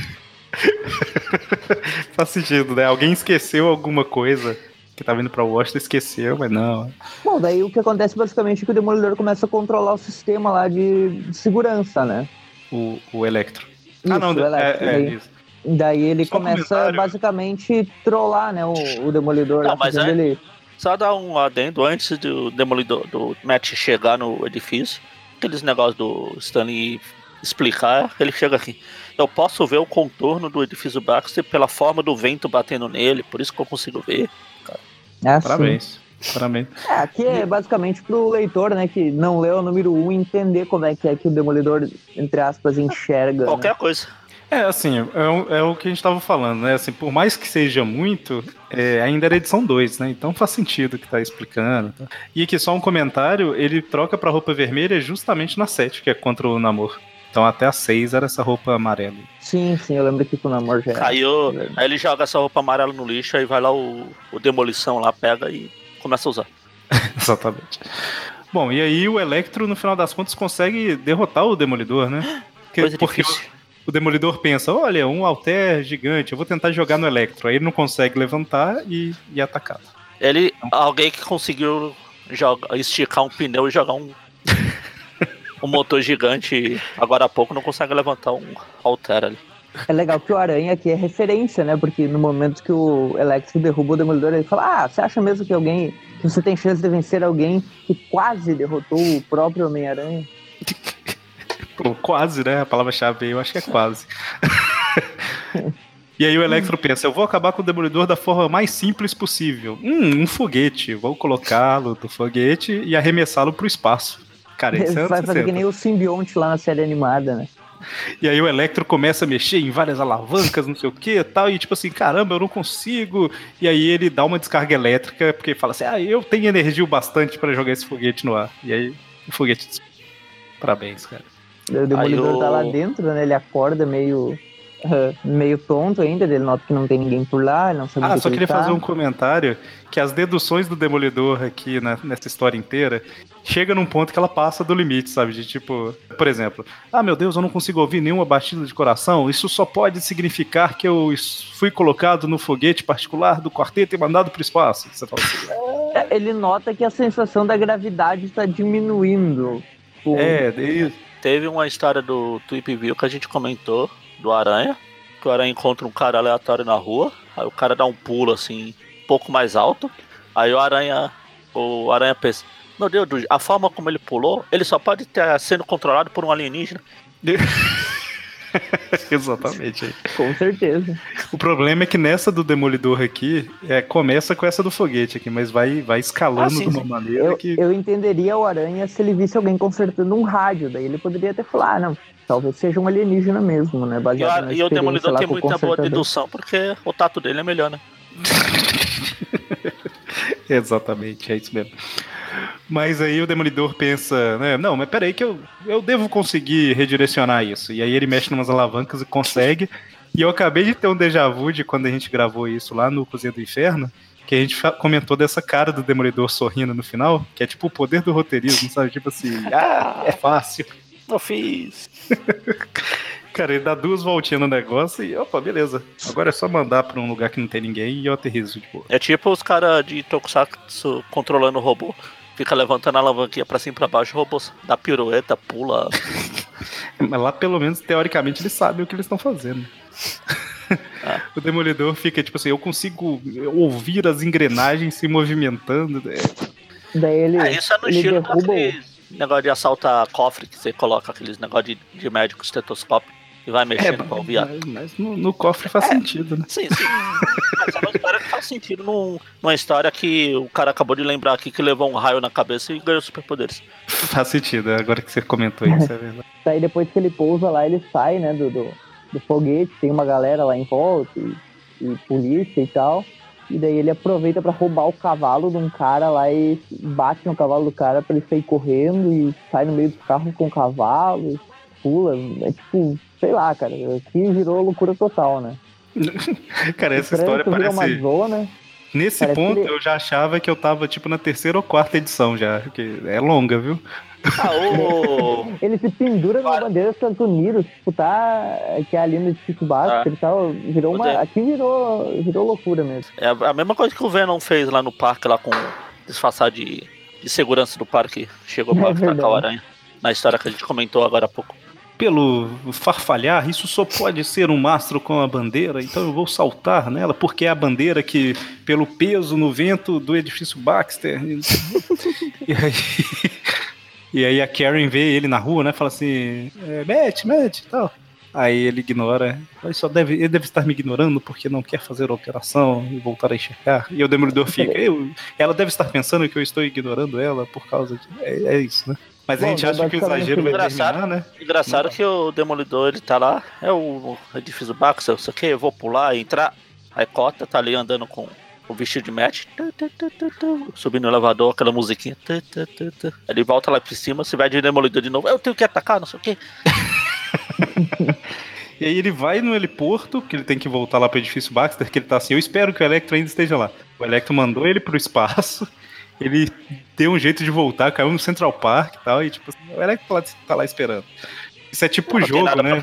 B: Faz sentido, né? Alguém esqueceu alguma coisa que tava indo pra Washington esqueceu, mas não.
D: Bom, daí o que acontece basicamente é que o Demolidor começa a controlar o sistema lá de, de segurança, né?
B: O, o Electro.
D: Isso, ah, não, o Electro, é, é, daí, isso. Daí ele Só começa basicamente trollar, né, o, o Demolidor.
C: Não, mas é, ele... Só dar um adendo antes do Demolidor, do Matt chegar no edifício, aqueles negócios do Stanley explicar, ele chega aqui. Eu posso ver o contorno do edifício Baxter pela forma do vento batendo nele, por isso que eu consigo ver.
B: Ah, Parabéns. Parabéns.
D: É, aqui é basicamente pro leitor, né, que não leu o número 1 um, entender como é que é que o Demolidor, entre aspas, enxerga.
C: Qualquer
D: né?
C: coisa.
B: É, assim, é, é, o que a gente tava falando, né? Assim, por mais que seja muito, é, ainda era edição 2, né? Então faz sentido que tá explicando. Tá? E aqui só um comentário, ele troca pra roupa vermelha justamente na 7, que é contra o namoro. Então até a 6 era essa roupa amarela.
D: Sim, sim, eu lembro que com o namoro já era.
C: Aí, eu, aí ele joga essa roupa amarela no lixo, aí vai lá o, o Demolição lá, pega e começa a usar.
B: Exatamente. Bom, e aí o Electro, no final das contas, consegue derrotar o Demolidor, né?
C: Porque, Coisa porque difícil.
B: O Demolidor pensa, olha, um alter gigante, eu vou tentar jogar no Electro. Aí ele não consegue levantar e, e atacado.
C: Ele, alguém que conseguiu joga, esticar um pneu e jogar um, um motor gigante agora há pouco não consegue levantar um alter ali.
D: É legal que o Aranha aqui é referência, né? Porque no momento que o Electro derruba o Demolidor, ele fala: Ah, você acha mesmo que alguém. que você tem chance de vencer alguém que quase derrotou o próprio Homem-Aranha?
B: Pô, quase, né? A palavra-chave eu acho que é quase. e aí o Electro pensa, eu vou acabar com o Demolidor da forma mais simples possível. Hum, um foguete. Vou colocá-lo do foguete e arremessá-lo pro espaço. Cara, isso é
D: Vai fazer que nem o simbionte lá na série animada, né?
B: E aí o Electro começa a mexer em várias alavancas, não sei o que tal, e tipo assim, caramba, eu não consigo. E aí ele dá uma descarga elétrica, porque fala assim, ah, eu tenho energia o bastante para jogar esse foguete no ar. E aí o foguete. Parabéns, cara.
D: O Demolidor eu... tá lá dentro, né? Ele acorda meio. Uh, meio tonto ainda, ele nota que não tem ninguém por lá, ele não sabe
B: Ah,
D: que
B: só
D: que
B: queria
D: ele tá.
B: fazer um comentário que as deduções do Demolidor aqui na, nessa história inteira chega num ponto que ela passa do limite, sabe? De tipo, por exemplo, ah, meu Deus, eu não consigo ouvir nenhuma batida de coração. Isso só pode significar que eu fui colocado no foguete particular do quarteto e mandado pro espaço. Você fala assim,
D: É, Ele nota que a sensação da gravidade está diminuindo. Tipo,
B: é, daí.
C: Teve uma história do Tweep View que a gente comentou, do Aranha, que o Aranha encontra um cara aleatório na rua, aí o cara dá um pulo assim, um pouco mais alto, aí o Aranha, o Aranha pensa, meu Deus, a forma como ele pulou, ele só pode estar sendo controlado por um alienígena.
B: Exatamente.
D: Com certeza.
B: O problema é que nessa do Demolidor aqui, é, começa com essa do foguete aqui, mas vai, vai escalando
C: Ah, sim,
B: de uma
C: sim.
B: maneira
D: Eu,
B: que.
D: eu entenderia o Aranha se ele visse alguém consertando um rádio, daí ele poderia até falar, ah, não, talvez seja um alienígena mesmo, né?
C: E,
D: Baseado
C: o-
D: na
C: e o Demolidor
D: lá
C: tem muita boa dedução, porque o tato dele é melhor, né?
B: Exatamente, é isso mesmo. Mas aí o Demolidor pensa, né? Não, mas peraí que eu, eu devo conseguir redirecionar isso. E aí ele mexe numas alavancas e consegue. E eu acabei de ter um déjà vu de quando a gente gravou isso lá no Cozinha do Inferno, que a gente comentou dessa cara do Demolidor sorrindo no final, que é tipo o poder do roteirismo, sabe? Tipo assim, ah, é fácil.
C: Eu fiz.
B: Cara, ele dá duas voltinhas no negócio e, opa, beleza. Agora é só mandar pra um lugar que não tem ninguém e eu aterrizo de boa.
C: É tipo os caras de Tokusatsu controlando o robô. Fica levantando a alavanquinha pra cima e pra baixo, o robô dá pirueta, pula.
B: Mas lá, pelo menos, teoricamente, eles sabem o que eles estão fazendo.
C: Ah.
B: O Demolidor fica tipo assim: eu consigo ouvir as engrenagens se movimentando. É,
D: Daí ele,
C: É, isso é no
D: ele
C: estilo daquele negócio de assaltar cofre que você coloca aqueles negócio de, de médico estetoscópio e vai mexendo pra ouvir a...
B: mas, mas no, no cofre faz sentido, né?
C: Sim, sim. Mas é uma história que faz sentido num- numa história que o cara acabou de lembrar aqui que levou um raio na cabeça e ganhou superpoderes.
B: Faz sentido, agora que você comentou isso, é verdade.
D: Daí depois que ele pousa lá, ele sai, né, do, do, do foguete, tem uma galera lá em volta, e, e polícia e tal. E daí ele aproveita pra roubar o cavalo de um cara lá e bate no cavalo do cara pra ele sair correndo e sai no meio do carro com o cavalo, e pula. É tipo, sei lá, cara, aqui virou loucura total, né?
B: Cara, essa história parece.
D: uma zona.
B: Nesse
D: parece
B: ponto,
D: ele-
B: eu já achava que eu tava tipo na terceira ou quarta edição já. Que é longa, viu?
C: Ah.
D: Ele se pendura na bandeira dos Estados Unidos, tipo, tá. Que é ali no edifício básico,
C: Ah.
D: ele tá. Virou uma. Aqui virou, virou loucura mesmo.
C: É a a mesma coisa que o Venom fez lá no parque, lá com disfarçar de, de segurança do parque. Chegou pra
D: É
C: atacar
D: verdade.
C: o aranha. Na história que a gente comentou agora há pouco.
B: Pelo farfalhar, isso só pode ser um mastro com a bandeira, então eu vou saltar nela, porque é a bandeira que, pelo peso no vento do edifício Baxter. e aí. E aí a Karen vê ele na rua, né? Fala assim, é, Matt, Matt e tal. Aí ele ignora. Ele só deve, ele deve estar me ignorando porque não quer fazer a operação e voltar a enxergar. E o Demolidor fica. Eu, ela deve estar pensando que eu estou ignorando ela por causa de. É, é isso, né? Mas Bom, a gente acha que o exagero vai
C: engraçado,
B: terminar, né?
C: Engraçado não. que o Demolidor ele tá lá, é o edifício Baxter, isso aqui, eu vou pular, entrar. Aí Cota tá ali andando com o vestido de match, subindo no elevador, aquela musiquinha. Ele volta lá pra cima, se vai de Demolidor de novo, eu tenho que atacar, não sei o quê.
B: E aí ele vai no heliporto, que ele tem que voltar lá pro edifício Baxter, que ele tá assim, eu espero que o Electro ainda esteja lá. O Electro mandou ele pro espaço, ele deu um jeito de voltar, caiu no Central Park e tal, e tipo, o Electro tá lá, tá lá esperando. Isso é tipo Não jogo, né?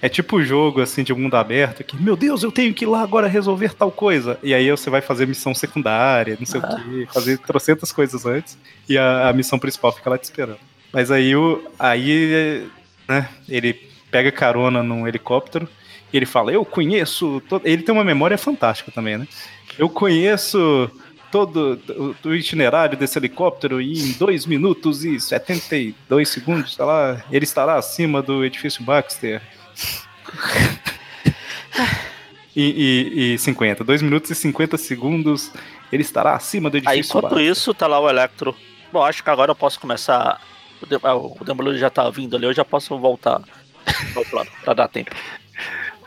B: É tipo jogo, assim, de mundo aberto, que, meu Deus, eu tenho que ir lá agora resolver tal coisa. E aí você vai fazer missão secundária, não sei ah. o quê, fazer trocentas coisas antes, e a, a, missão principal fica lá te esperando. Mas aí, o, aí né, ele pega carona num helicóptero e ele fala: Eu conheço. Ele tem uma memória fantástica também, né? Eu conheço todo o itinerário desse helicóptero e em 2 minutos e 72 segundos, sei lá, ele estará acima do edifício Baxter. e, e, e 50. 2 minutos e 50 segundos, ele estará acima do edifício
C: Aí, enquanto Baxter. isso, tá lá o Electro. Bom, acho que agora eu posso começar. O Demolidor já tá vindo ali, eu já posso voltar ao plano, pra dar tempo.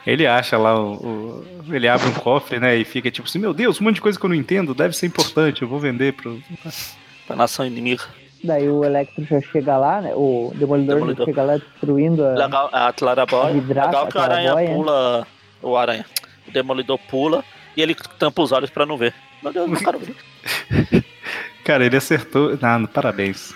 B: Ele acha lá, o, o, ele abre um cofre, né, e fica tipo assim, meu Deus, um monte de coisa que eu não entendo, deve ser importante, eu vou vender pro...
C: pra nação inimiga.
D: Daí o Electro já chega lá, né, o Demolidor, Demolidor. chega lá destruindo a...
C: Legal, a Claraboy, legal que o Aranha pula, o Aranha, o Demolidor pula e ele tampa os olhos pra não ver. Meu Deus, não quero ver.
B: Cara, ele acertou, não, parabéns.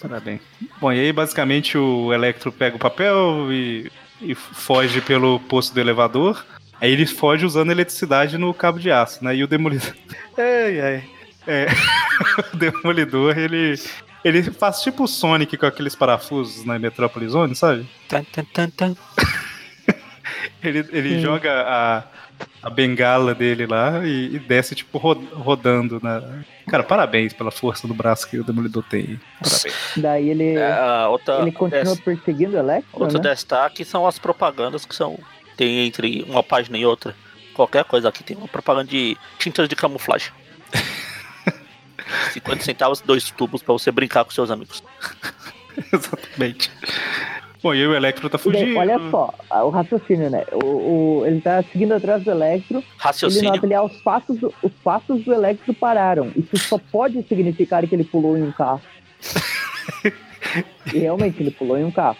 B: Parabéns. Bom, e aí basicamente o Electro pega o papel e, e foge pelo posto do elevador. Aí ele foge usando eletricidade no cabo de aço, né? E o Demolidor. É, é, é. o Demolidor, ele. Ele faz tipo o Sonic com aqueles parafusos na Metropolis Zone, sabe? Tan, tan, tan, tan. ele ele joga a, a bengala dele lá e, e desce, tipo, rodando na. Cara, parabéns pela força do braço que o Demolidor tem. Parabéns.
D: Daí ele, é, outra, ele continua des... perseguindo o Electro.
C: Outro
D: né?
C: destaque são as propagandas que são. Tem entre uma página e outra. Qualquer coisa aqui tem uma propaganda de tintas de camuflagem. 50 centavos, dois tubos para você brincar com seus amigos.
B: Exatamente. Bom, e o Electro tá fugindo.
D: olha só, o raciocínio, né? O, o, ele tá seguindo atrás do Electro.
C: Raciocínio.
D: Ele nota ali, ah, os passos, os passos do Electro pararam. Isso só pode significar que ele pulou em um carro. e realmente, ele pulou em um carro.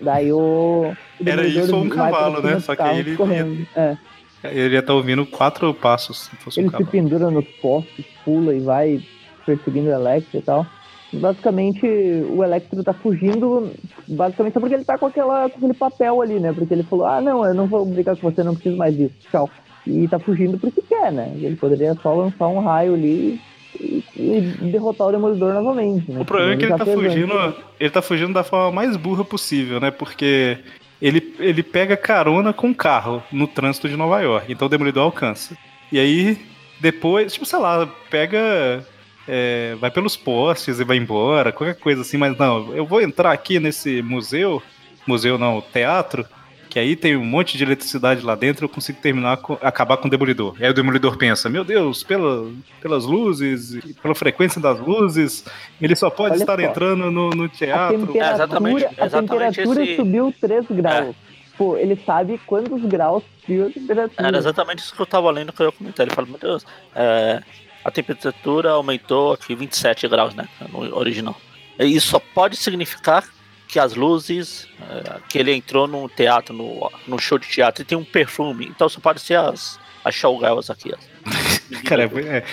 D: Daí o.
B: o Era isso ou um cavalo, né? Só que ele. Correndo. Ia... É. Ele ia estar tá ouvindo quatro passos.
D: Se ele um se pendura nos postos, pula e vai perseguindo o Electro e tal basicamente o Electro tá fugindo, basicamente só porque ele tá com, aquela, com aquele papel ali, né? Porque ele falou, ah, não, eu não vou brigar com você, não preciso mais disso, tchau. E tá fugindo porque quer, né? Ele poderia só lançar um raio ali e, e derrotar o Demolidor novamente. Né?
B: O problema é que ele tá fugindo, ele tá fugindo da forma mais burra possível, né? Porque ele, ele pega carona com o carro no trânsito de Nova York, então o Demolidor alcança. E aí, depois, tipo, sei lá, pega é, vai pelos postes e vai embora, qualquer coisa assim, mas não, eu vou entrar aqui nesse museu, museu não, teatro, que aí tem um monte de eletricidade lá dentro, eu consigo terminar, com, acabar com o Demolidor. E aí o Demolidor pensa, meu Deus, pela, pelas luzes, pela frequência das luzes, ele só pode Olha estar só. entrando no, no teatro.
D: A temperatura, é exatamente, a exatamente temperatura esse... subiu 3 graus. É. Pô, ele sabe quantos graus subiu a temperatura.
C: Era exatamente isso que eu tava lendo que eu comentei. Ele fala, meu Deus, é, a temperatura aumentou aqui 27 graus, né? No original. Isso só pode significar que as luzes, é, que ele entrou no teatro, no, no show de teatro, e tem um perfume. Então só pode ser as, as showgirls aqui.
B: As... Cara, é...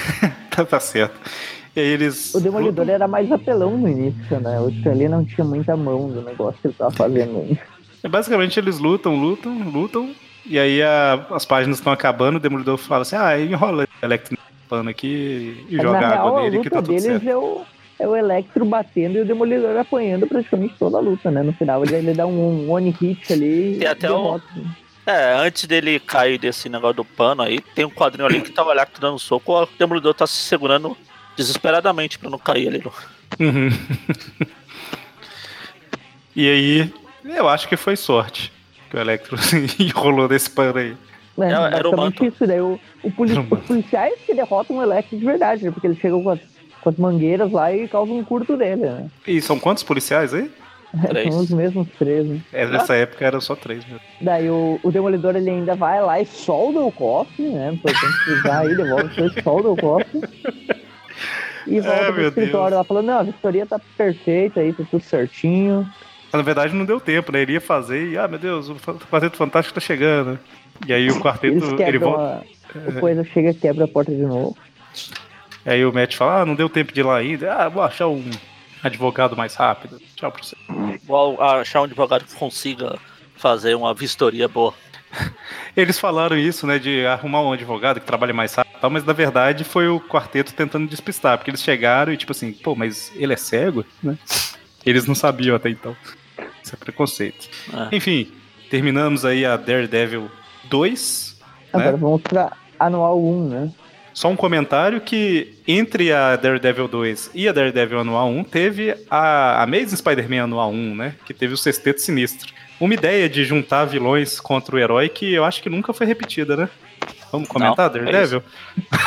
B: tá, tá certo. E aí eles...
D: O Demolidor era mais apelão no início, né? O Stanley não tinha muita mão do negócio que ele tava fazendo.
B: É, basicamente eles lutam, lutam, lutam. E aí a, as páginas estão acabando, o Demolidor fala assim, ah, enrola Electro pano aqui e joga água real, nele que tá tudo certo. É o,
D: é o Electro batendo e o Demolidor apanhando praticamente toda a luta, né? No final ele, ele dá um one hit ali
C: e até o... É, antes dele cair desse negócio do pano aí, tem um quadrinho ali que tá o Electro dando soco, o Demolidor tá se segurando desesperadamente pra não cair ali.
B: Uhum. e aí, eu acho que foi sorte. que o Electro enrolou desse pano aí.
D: É, era, era o manto. isso, daí o, o poli os policiais que derrotam o Electro de verdade, né? Porque ele chega com as, com as mangueiras lá e causa um curto dele, né?
B: E são quantos policiais aí?
D: É, são os mesmos três, né?
B: É, nessa época eram só três mesmo.
D: Daí o, o Demolidor ele ainda vai lá e solda o cofre, né? Importante frisar aí, devolve o solda o cofre. E volta é, pro escritório Deus. lá falando, não, a vistoria tá perfeita aí, tá tudo certinho.
B: Mas, na verdade não deu tempo, né? Ele ia fazer e, ah, meu Deus, o Quarteto Fantástico tá chegando. E aí o quarteto. ele volta.
D: A... É... coisa chega e quebra a porta de novo.
B: Aí o Matt fala, ah, não deu tempo de ir lá ainda. Ah, vou achar um advogado mais rápido. Tchau pra você.
C: Vou achar um advogado que consiga fazer uma vistoria boa.
B: Eles falaram isso, né, de arrumar um advogado que trabalhe mais rápido, mas na verdade foi o quarteto tentando despistar, porque eles chegaram e tipo assim, pô, mas ele é cego, né? Eles não sabiam até então. Isso é preconceito. É. Enfim, terminamos aí a Daredevil 2.
D: Agora né? vamos pra Anual 1, né?
B: Só um comentário que entre a Daredevil 2 e a Daredevil Anual 1 teve a Amazing Spider-Man Anual 1, né? Que teve o Sexteto Sinistro. Uma ideia de juntar vilões contra o herói que eu acho que nunca foi repetida, né? Vamos comentar, Não, é Daredevil?
D: É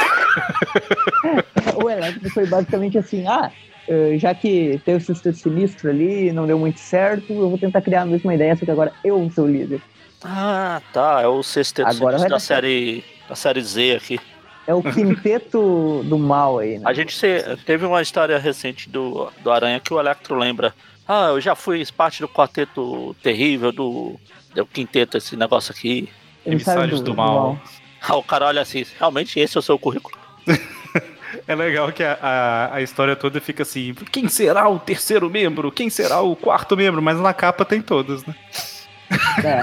D: o Electro foi basicamente assim, ah, eh, já que teve o Sexteto Sinistro ali, não deu muito certo, eu vou tentar criar a mesma ideia, só que agora eu vou ser o líder.
C: Ah, tá, é o Sexteto agora da série, da série Z aqui.
D: É o quinteto do mal aí, né?
C: A gente teve uma história recente do, do Aranha que o Electro lembra. Ah, eu já fui parte do quarteto terrível, do, do quinteto, esse negócio aqui.
B: Emissários do, do, mal. do mal.
C: Ah, o cara olha assim, realmente esse é o seu currículo.
B: É legal que a, a, a, história toda fica assim: quem será o terceiro membro? Quem será o quarto membro? Mas na capa tem todos, né?
D: É.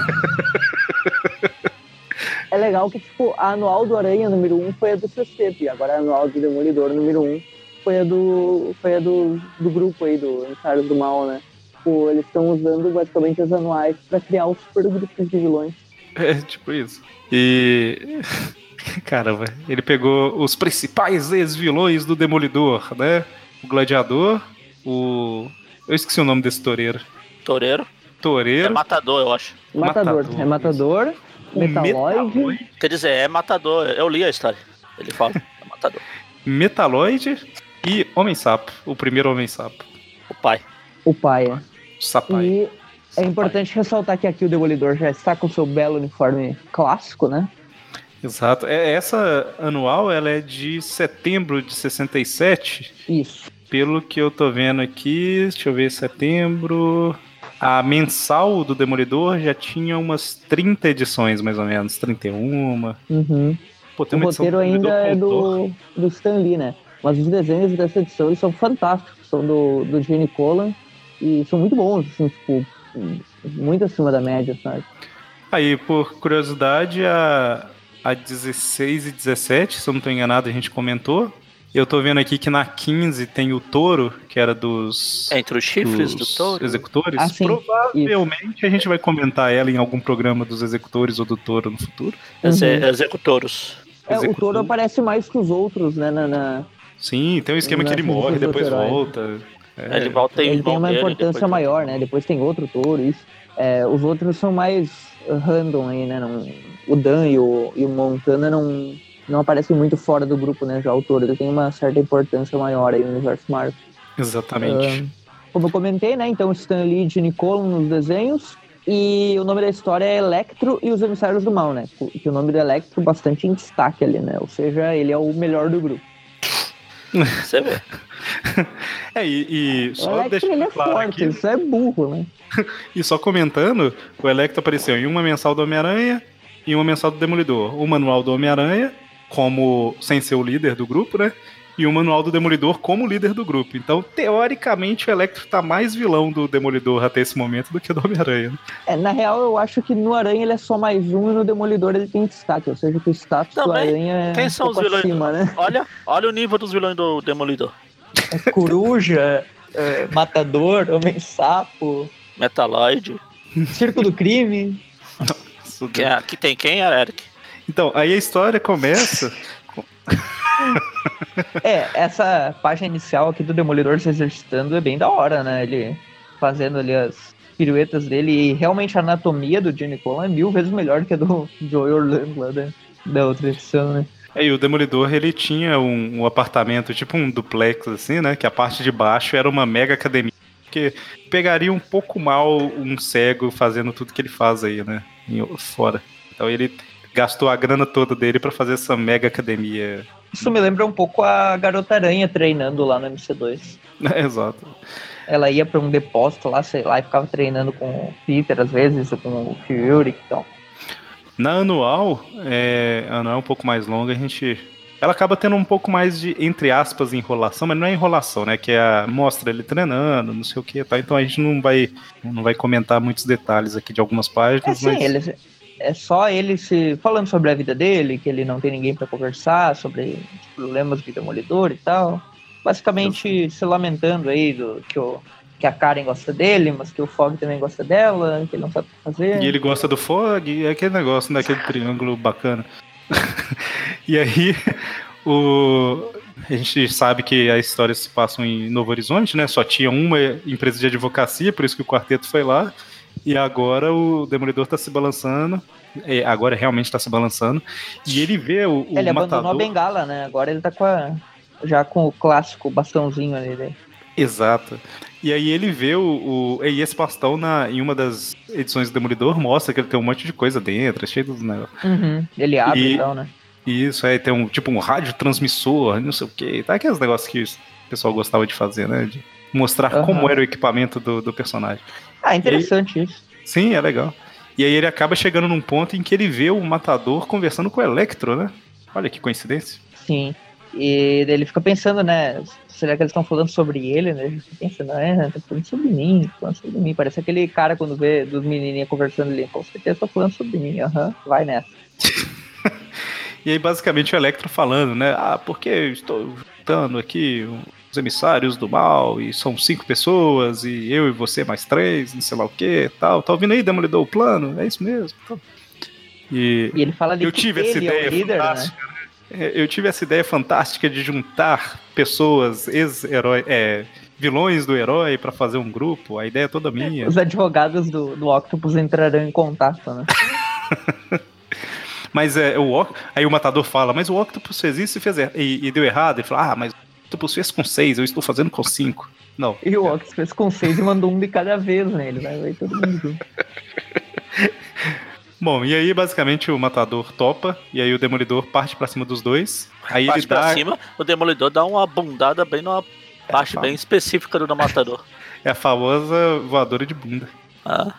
D: é legal que, tipo, a anual do Aranha número 1 um foi a do Sexteto, e agora a anual do Demolidor número 1 um foi a do. foi a do, do grupo aí, do Emissários do Mal, né? Tipo, eles estão usando basicamente as anuais pra criar os super grupos de vilões.
B: É, tipo isso. E. Caramba, ele pegou os principais ex-vilões do Demolidor, né? O Gladiador, o. Eu esqueci o nome desse toureiro.
C: Toureiro?
B: É
C: matador, eu acho.
D: Matador. matador é matador. Metaloid.
C: Quer dizer, é matador. Eu li a história. Ele fala, é matador.
B: Metaloid e Homem-Sapo. O primeiro Homem-Sapo.
C: O pai.
D: O pai, é.
B: Sapai.
D: E é importante ressaltar que aqui o Demolidor já está com seu belo uniforme clássico, né?
B: Exato. É, essa anual ela é de setembro de 67.
D: Isso.
B: Pelo que eu tô vendo aqui, deixa eu ver, setembro. A mensal do Demolidor já tinha umas 30 edições, mais ou menos, 31.
D: Uhum. Pô, o roteiro ainda é do, do Stan Lee, né? Mas os desenhos dessa edição são fantásticos, são do, do Gene Colan e são muito bons, assim, tipo, muito acima da média, sabe?
B: Aí, por curiosidade, a, a 16 e 17, se eu não estou enganado, a gente comentou. Eu tô vendo aqui que na 15 tem o touro, que era dos.
C: Entre os chifres do touro?
B: Executores. Ah, Provavelmente Isso. a gente vai comentar ela em algum programa dos executores ou do touro no futuro.
C: Uhum. Executoros.
D: É, o touro aparece mais que os outros, né? Na, na...
B: Sim, tem um esquema que ele morre, depois volta.
C: É, ele volta
D: Ele tem uma importância maior, né? Depois tem outro touro, isso. É, os outros são mais random aí, né? Não, o Dan e o, e o Montana não, não aparecem muito fora do grupo, né? Já o autor, ele tem uma certa importância maior aí no universo Marvel.
B: Exatamente. Uh,
D: como eu comentei, né? Então Stan Lee e Nicole nos desenhos. E o nome da história é Electro e os Emissários do Mal, né? Que o nome do Electro bastante em destaque ali, né? Ou seja, ele é o melhor do grupo.
C: Você vê.
B: é, e, e
D: só deixando ele é claro forte, aqui... isso é burro, né?
B: e só comentando, o Electro apareceu em uma mensal do Homem-Aranha e uma mensal do Demolidor. O manual do Homem-Aranha, como sem ser o líder do grupo, né? E o manual do Demolidor como líder do grupo. Então, teoricamente, o Electro tá mais vilão do Demolidor até esse momento do que do Homem-Aranha. Né?
D: É, na real, eu acho que no Aranha ele é só mais um e no Demolidor ele tem destaque. Ou seja, que o status Também, do Aranha é.
C: Quem são um os vilões? Acima, né? Olha, olha o nível dos vilões do Demolidor.
D: É coruja, é, Matador, Homem-Sapo.
C: Metaloid.
D: Circo do Crime.
C: Que, é, aqui tem quem, Eric?
B: Então, aí a história começa.
D: é, essa página inicial aqui do Demolidor se exercitando é bem da hora, né? Ele fazendo ali as, piruetas dele e realmente a anatomia do Johnny Colan é mil vezes melhor que a do Joey Orlando lá da, da outra edição, né?
B: É, e o Demolidor, ele tinha um, um, apartamento, tipo um duplex, assim, né? Que a parte de baixo era uma mega academia. Que pegaria um pouco mal um cego fazendo tudo que ele faz aí, né? Fora. Então ele gastou a grana toda dele para fazer essa mega academia.
D: Isso me lembra um pouco a Garota Aranha treinando lá no MC2.
B: É, exato.
D: Ela ia para um depósito lá, sei lá, e ficava treinando com o Peter às vezes, com o Fury, então.
B: Na anual, é, a anual é um pouco mais longa, a gente. Ela acaba tendo um pouco mais de, entre aspas, enrolação, mas não é enrolação, né? Que é a, mostra ele treinando, não sei o que, tá? Então a gente não vai, não vai comentar muitos detalhes aqui de algumas páginas.
D: É, sim, mas... ele, é só ele se falando sobre a vida dele, que ele não tem ninguém para conversar, sobre os problemas de demolidor e tal. Basicamente se lamentando aí do que o que a Karen gosta dele, mas que o Fog também gosta dela, que ele não sabe o que fazer.
B: E ele gosta do Fog, é aquele negócio, daquele né, triângulo bacana. e aí, o... a gente sabe que a história se passa em Novo Horizonte, né? Só tinha uma empresa de advocacia, por isso que o quarteto foi lá. E agora o Demolidor tá se balançando. É, agora realmente tá se balançando. E ele vê o, o
D: Ele
B: matador...
D: abandonou a bengala, né? Agora ele tá com a... já com o clássico bastãozinho ali dele.
B: Exato. E aí ele vê o. o e esse bastão na, em uma das edições do Demolidor mostra que ele tem um monte de coisa dentro, é cheio dos negócios.
D: Uhum. Ele abre e, então, né?
B: Isso, aí tem um tipo um rádio transmissor, não sei o que. Tá aqueles negócios que o pessoal gostava de fazer, né? De mostrar uhum. como era o equipamento do, do personagem.
D: Ah, interessante isso.
B: Sim, é legal. E aí ele acaba chegando num ponto em que ele vê o matador conversando com o Electro, né? Olha que coincidência.
D: Sim. E ele fica pensando, né? será que eles estão falando sobre ele, né? A gente tá pensando, é, tá falando sobre mim, falando sobre mim. Parece aquele cara quando vê dos menininhos conversando ali, com certeza tá falando sobre mim, aham, uhum, vai nessa.
B: e aí, basicamente, o Electro falando, né? Ah, porque eu estou juntando aqui os emissários do mal, e são cinco pessoas, e eu e você mais três, não sei lá o que, tal. Tá ouvindo aí, Demolidor, o plano? É isso mesmo. Então.
D: E, e ele fala
B: eu tive essa ideia é líder, fantástica, né? É, eu tive essa ideia fantástica de juntar pessoas, ex-herói, é, vilões do herói para fazer um grupo. A ideia é toda minha.
D: Os advogados do, do Octopus entrarão em contato, né?
B: mas é, o aí o matador fala, mas o Octopus fez isso e, fez er e, e deu errado. Ele fala, ah, mas Octopus fez com seis, eu estou fazendo com cinco. Não.
D: E o Octopus fez com seis e mandou um de cada vez né? Vai todo mundo junto.
B: Bom, e aí basicamente o matador topa, e aí o demolidor parte para cima dos dois. Aí
C: parte
B: ele
C: pra
B: dá...
C: cima, o demolidor dá uma bundada bem numa é parte bem específica do matador.
B: É a famosa voadora de bunda.
C: Ah,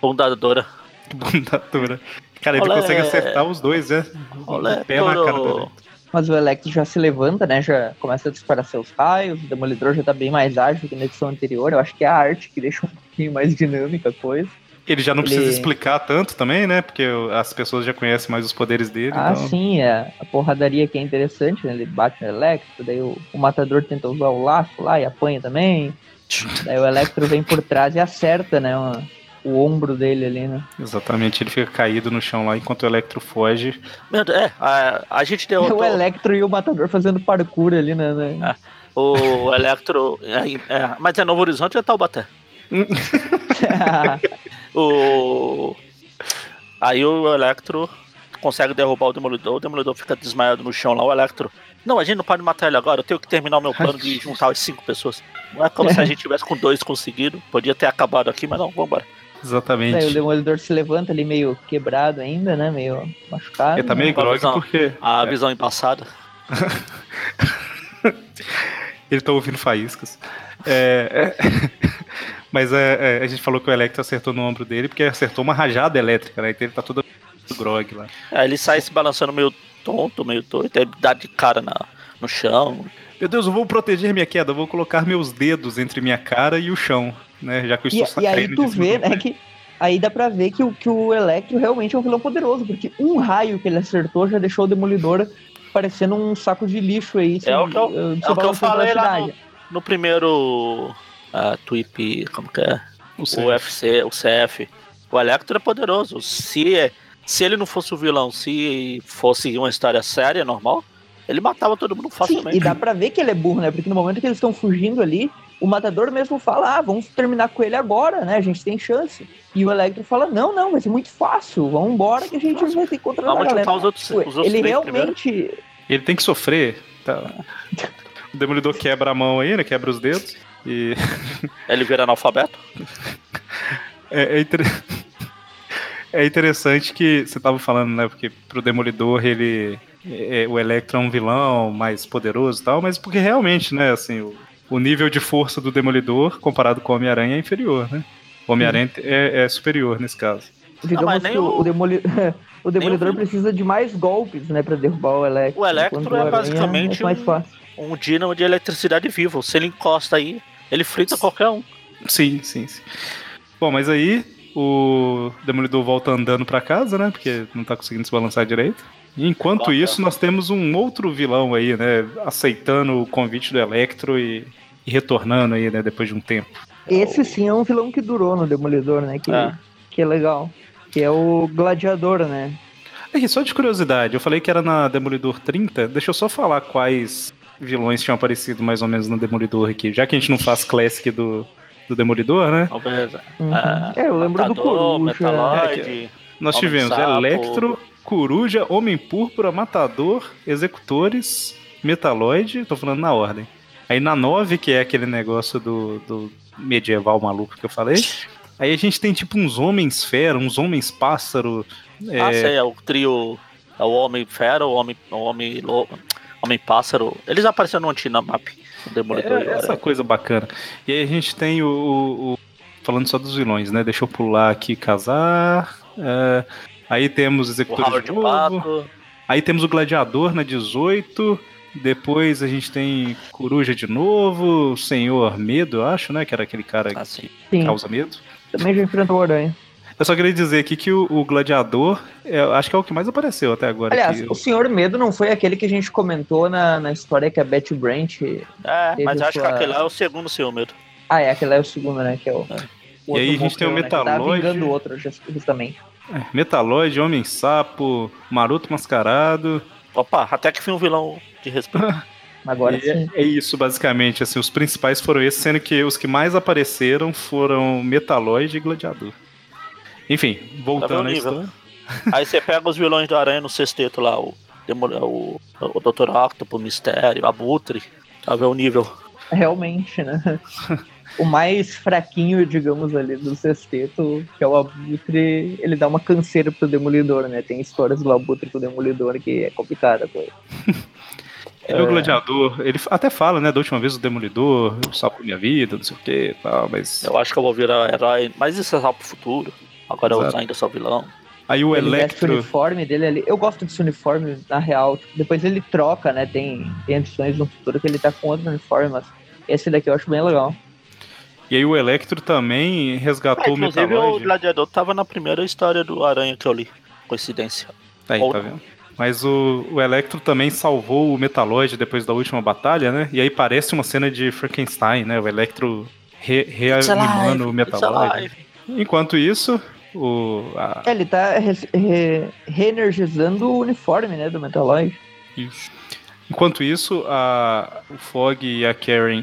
C: bundadora.
B: Bundadora. Cara, ele Olé... consegue acertar os dois, né?
D: Olé, pé na cara dele. Mas o Electro já se levanta, né? Já começa a disparar seus raios. O Demolidor já tá bem mais ágil que na edição anterior. Eu acho que é a arte que deixa um pouquinho mais dinâmica a coisa.
B: Ele já não ele... precisa explicar tanto também, né? Porque as pessoas já conhecem mais os poderes dele.
D: Ah, então... sim, é. A porradaria que é interessante, né? Ele bate no Electro, daí o, o matador tenta usar o laço lá e apanha também. daí o Electro vem por trás e acerta, né? Uma, o ombro dele ali, né?
B: Exatamente, ele fica caído no chão lá enquanto o Electro foge.
C: Meu Deus, é, a, a gente deu.
D: o Electro e o Matador fazendo parkour ali, né? né?
C: É, o Electro. É, é, mas é Novo Horizonte ou é Taubaté? O... Aí o Electro consegue derrubar o Demolidor, o Demolidor fica desmaiado no chão lá, o Electro. Não, a gente não pode matar ele agora, eu tenho que terminar o meu plano de juntar as cinco pessoas. Não é como se a gente tivesse com dois conseguido, podia ter acabado aqui, mas não, vambora.
B: Exatamente.
D: Aí o Demolidor se levanta ali meio quebrado ainda, né? Meio machucado.
B: Ele tá meio grog porque.
C: A visão é. embaçada.
B: ele tá ouvindo faíscas. É, é... Mas é, é, a gente falou que o Electro acertou no ombro dele porque acertou uma rajada elétrica, né? Então ele tá todo grog lá.
C: É, ele sai se balançando meio tonto, meio doido, ele dá de cara na, no chão.
B: Meu Deus, eu vou proteger minha queda, eu vou colocar meus dedos entre minha cara e o chão, né? Já que eu estou
D: E, e aí tu vê, né, que aí dá pra ver que o, que o Electro realmente é um vilão poderoso, porque um raio que ele acertou já deixou o Demolidor parecendo um saco de lixo aí.
C: É o que eu, eh, é o que eu falei lá no, no primeiro a Twip, como que é? O, o UFC, o CF. O Electro é poderoso. Se, se ele não fosse o vilão, se fosse uma história séria, normal, ele matava todo mundo facilmente.
D: Sim, e dá pra ver que ele é burro, né? Porque no momento que eles estão fugindo ali, o Matador mesmo fala, ah, vamos terminar com ele agora, né? A gente tem chance. E o Electro fala, não, não, vai ser muito fácil, vamos embora que a gente Nossa, vai ter que controlar a galera.
C: Os outros, os outros
D: ele realmente... Primeiro.
B: Ele tem que sofrer. Tá. O Demolidor quebra a mão aí, né? Quebra os dedos. E.
C: Ele vira analfabeto?
B: É, é, inter... é interessante que você tava falando, né? Porque pro Demolidor ele. É, o Electro é um vilão mais poderoso e tal, mas porque realmente, né, assim, o, o nível de força do Demolidor comparado com o Homem-Aranha é inferior, né? O Homem-Aranha é, é, superior nesse caso.
D: Digamos que o, o, Demoli... o Demolidor precisa de mais golpes, né, pra derrubar o Electro.
C: O Electro é basicamente é mais fácil. um, um dínamo de eletricidade vivo. Se ele encosta aí, ele frita qualquer um.
B: Sim, sim, sim. Bom, mas aí o Demolidor volta andando para casa, né? Porque não tá conseguindo se balançar direito. E enquanto isso, nós temos um outro vilão aí, né? Aceitando o convite do Electro e, e retornando aí, né? Depois de um tempo.
D: Esse sim é um vilão que durou no Demolidor, né? Que é, que é legal. Que é o Gladiador, né?
B: Aqui, só de curiosidade, eu falei que era na Demolidor 30. Deixa eu só falar quais vilões tinham aparecido mais ou menos no Demolidor aqui, já que a gente não faz classic do, do Demolidor, né?
D: Uhum. Ah, é, eu lembro Matador, do Coruja.
C: Metaloid,
B: é, nós tivemos Electro, Coruja, Homem Púrpura, Matador, Executores, Metaloid, tô falando na ordem. Aí na 9, que é aquele negócio do, do medieval maluco que eu falei, aí a gente tem tipo uns homens fera, uns homens pássaro.
C: Ah, é... sei, é o trio. É o Homem Fera, o Homem, o homem Homem-Pássaro. Eles apareceram no Antinamap.
B: Demolidor. É, essa coisa bacana. E aí a gente tem o, o, o, Falando só dos vilões, né? Deixa eu pular aqui, casar. É, aí temos Executores de novo. Aí temos o Gladiador na 18. Depois a gente tem Coruja de novo, Senhor Medo, eu acho, né? Que era aquele cara ah, que sim. causa medo.
D: Também já enfrentou o Aranha.
B: Eu só queria dizer aqui que o, o Gladiador, é, acho que é o que mais apareceu até agora.
D: Aliás, o Senhor Medo não foi aquele que a gente comentou na, na história que a Betty Brant.
C: É, mas acho sua... que aquele lá é o segundo Senhor Medo.
D: Ah, é, aquele é o segundo, né? Que é o. É.
B: o e aí a gente tem o Metaloid.
D: Né, que tá o outro, justamente.
B: É, Metaloid, Homem-Sapo, Maroto Mascarado.
C: Opa, até que foi um vilão de respeito.
D: Agora
B: é, sim. É, isso, basicamente. Assim, os principais foram esses, sendo que os que mais apareceram foram Metaloid e Gladiador. Enfim, voltando tá história.
C: Aí você pega os vilões do Aranha no sexteto lá, o, o, o Dr. Octopus, o Mistério, Abutre, pra ver o nível.
D: Realmente, né? o mais fraquinho, digamos, ali do sexteto, que é o Abutre, ele dá uma canseira pro Demolidor, né? Tem histórias do Abutre com o Demolidor que é complicada com ele.
B: Ele é o gladiador, ele até fala, né, da última vez o Demolidor, salvou minha vida, não sei o que tal, mas.
C: Eu acho que eu vou virar herói, mas isso é só pro futuro. Agora Exato. eu ainda sou vilão.
B: Aí o ele Electro.
D: o uniforme dele ali. Eu gosto desse uniforme, na real. Depois ele troca, né? Tem, tem edições no futuro que ele tá com outro uniforme, mas esse daqui eu acho bem legal.
B: E aí o Electro também resgatou é, o Metaloid.
C: Inclusive o Gladiador tava na primeira história do Aranha que eu li. Coincidência.
B: Aí, Ou... tá vendo? Mas o, o Electro também salvou o Metaloid depois da última batalha, né? E aí parece uma cena de Frankenstein, né? O Electro re reanimando o Metaloid. Enquanto isso, o,
D: a... é, ele tá reenergizando re o uniforme, né, do Metaloid.
B: Isso. Enquanto isso, a, o Fog e a Karen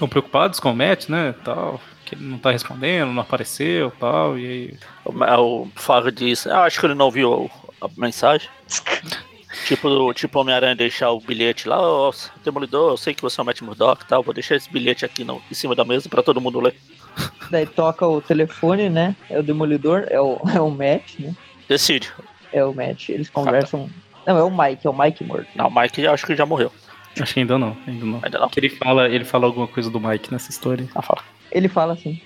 B: estão preocupados com o Matt, né, tal, que ele não tá respondendo, não apareceu, tal, e aí...
C: O, o Fog diz, ah, acho que ele não viu a mensagem. tipo, tipo Homem-Aranha deixar o bilhete lá, ó, oh, Demolidor, eu sei que você é o Matt Murdock tal, vou deixar esse bilhete aqui no, em cima da mesa para todo mundo ler.
D: Daí toca o telefone, né? É o Demolidor, é o, é o Matt, né?
C: Decide.
D: É o Matt, eles conversam. Não, é o Mike, é o Mike morto.
C: Não, o Mike acho que já morreu.
B: Acho que ainda não, ainda não. Ainda não. Ele fala, ele fala alguma coisa do Mike nessa história.
C: Ah, fala.
D: Ele fala assim.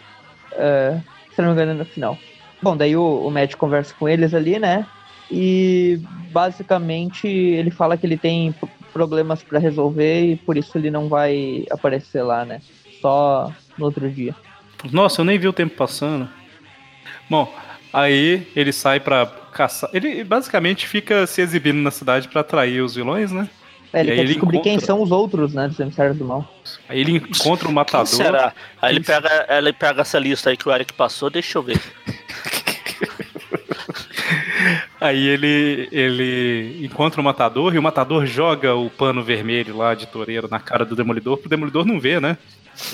D: Uh, se não me engano, é no final. Bom, daí o, o Matt conversa com eles ali, né? E basicamente ele fala que ele tem problemas para resolver e por isso ele não vai aparecer lá, né? Só no outro dia.
B: Nossa, eu nem vi o tempo passando. Bom, aí ele sai pra caçar. Ele basicamente fica se exibindo na cidade para atrair os vilões, né?
D: É, ele quer ele descobrir encontra... quem são os outros, né, dos emissários do mal.
B: Aí ele encontra o matador. Quem será?
C: Aí ele pega, ele pega essa lista aí que o Eric passou, deixa eu ver.
B: Aí ele, ele encontra o matador e o matador joga o pano vermelho lá de toureiro na cara do demolidor pro demolidor não ver, né?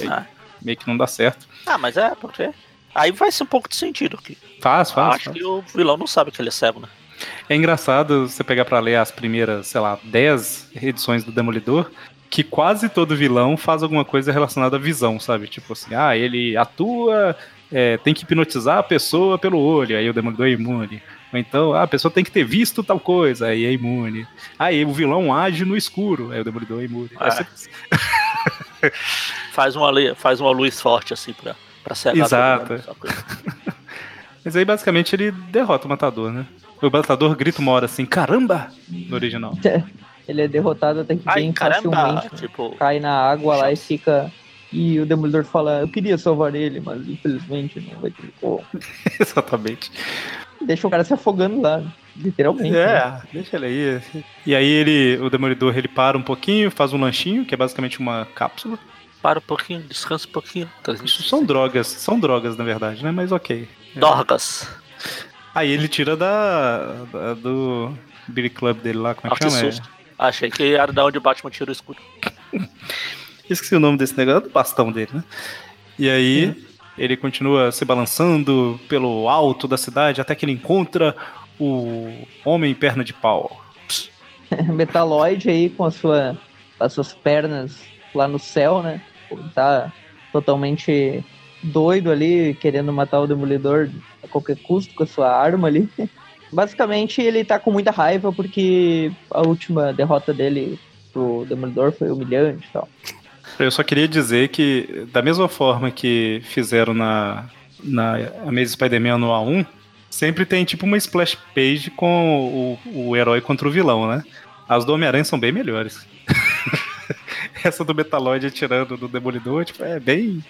B: Aí, ah. meio que não dá certo.
C: Ah, mas é, porque. Aí vai ser um pouco de sentido aqui.
B: Faz, faz.
C: Acho
B: faz.
C: que o vilão não sabe que ele é cego, né?
B: É engraçado você pegar pra ler as primeiras, sei lá, 10 edições do Demolidor, que quase todo vilão faz alguma coisa relacionada à visão, sabe? Tipo assim, ah, ele atua, é, tem que hipnotizar a pessoa pelo olho, aí o Demolidor é imune. Ou então, ah, a pessoa tem que ter visto tal coisa, aí é imune. Aí o vilão age no escuro, aí o Demolidor é imune. Sempre assim.
C: Faz uma, faz uma luz forte assim pra, pra cegar
B: Exato.
C: mundo.
B: Mas aí basicamente ele derrota o Matador, né? O Matador grita uma hora assim, caramba! No original.
D: Ele é derrotado até que
C: Ai,
D: bem
C: caramba!
D: facilmente. né?
C: Tipo,
D: Cai na água lá e fica. E o Demolidor fala, eu queria salvar ele, mas infelizmente não vai ter como.
B: Exatamente.
D: Deixa o cara se afogando lá, literalmente. né?
B: É, deixa ele aí. E aí ele, o Demolidor, ele para um pouquinho, faz um lanchinho, que é basicamente uma cápsula.
C: para um pouquinho, descansa um pouquinho.
B: Isso são drogas, são drogas na verdade, né? Mas ok.
C: Dorgas.
B: Aí ele tira da, da- do Billy Club dele lá, como é
C: Ah,
B: que
C: que
B: chama?
C: susto. Achei que era da onde o Batman tira o escudo.
B: Esqueci o nome desse negócio, do bastão dele, né? E aí ele continua se balançando pelo alto da cidade até que ele encontra o Homem Perna de Pau.
D: Metaloid aí com a sua, as suas pernas lá no céu, né? Tá totalmente doido ali, querendo matar o Demolidor a qualquer custo com a sua arma ali. Basicamente, ele tá com muita raiva porque a última derrota dele pro Demolidor foi humilhante e tal.
B: Eu só queria dizer que, da mesma forma que fizeram na, na Amazing Spider-Man no A1, sempre tem tipo uma splash page com o, o herói contra o vilão, né? As do Homem-Aranha são bem melhores. Essa do Metaloid atirando do Demolidor, tipo, é bem.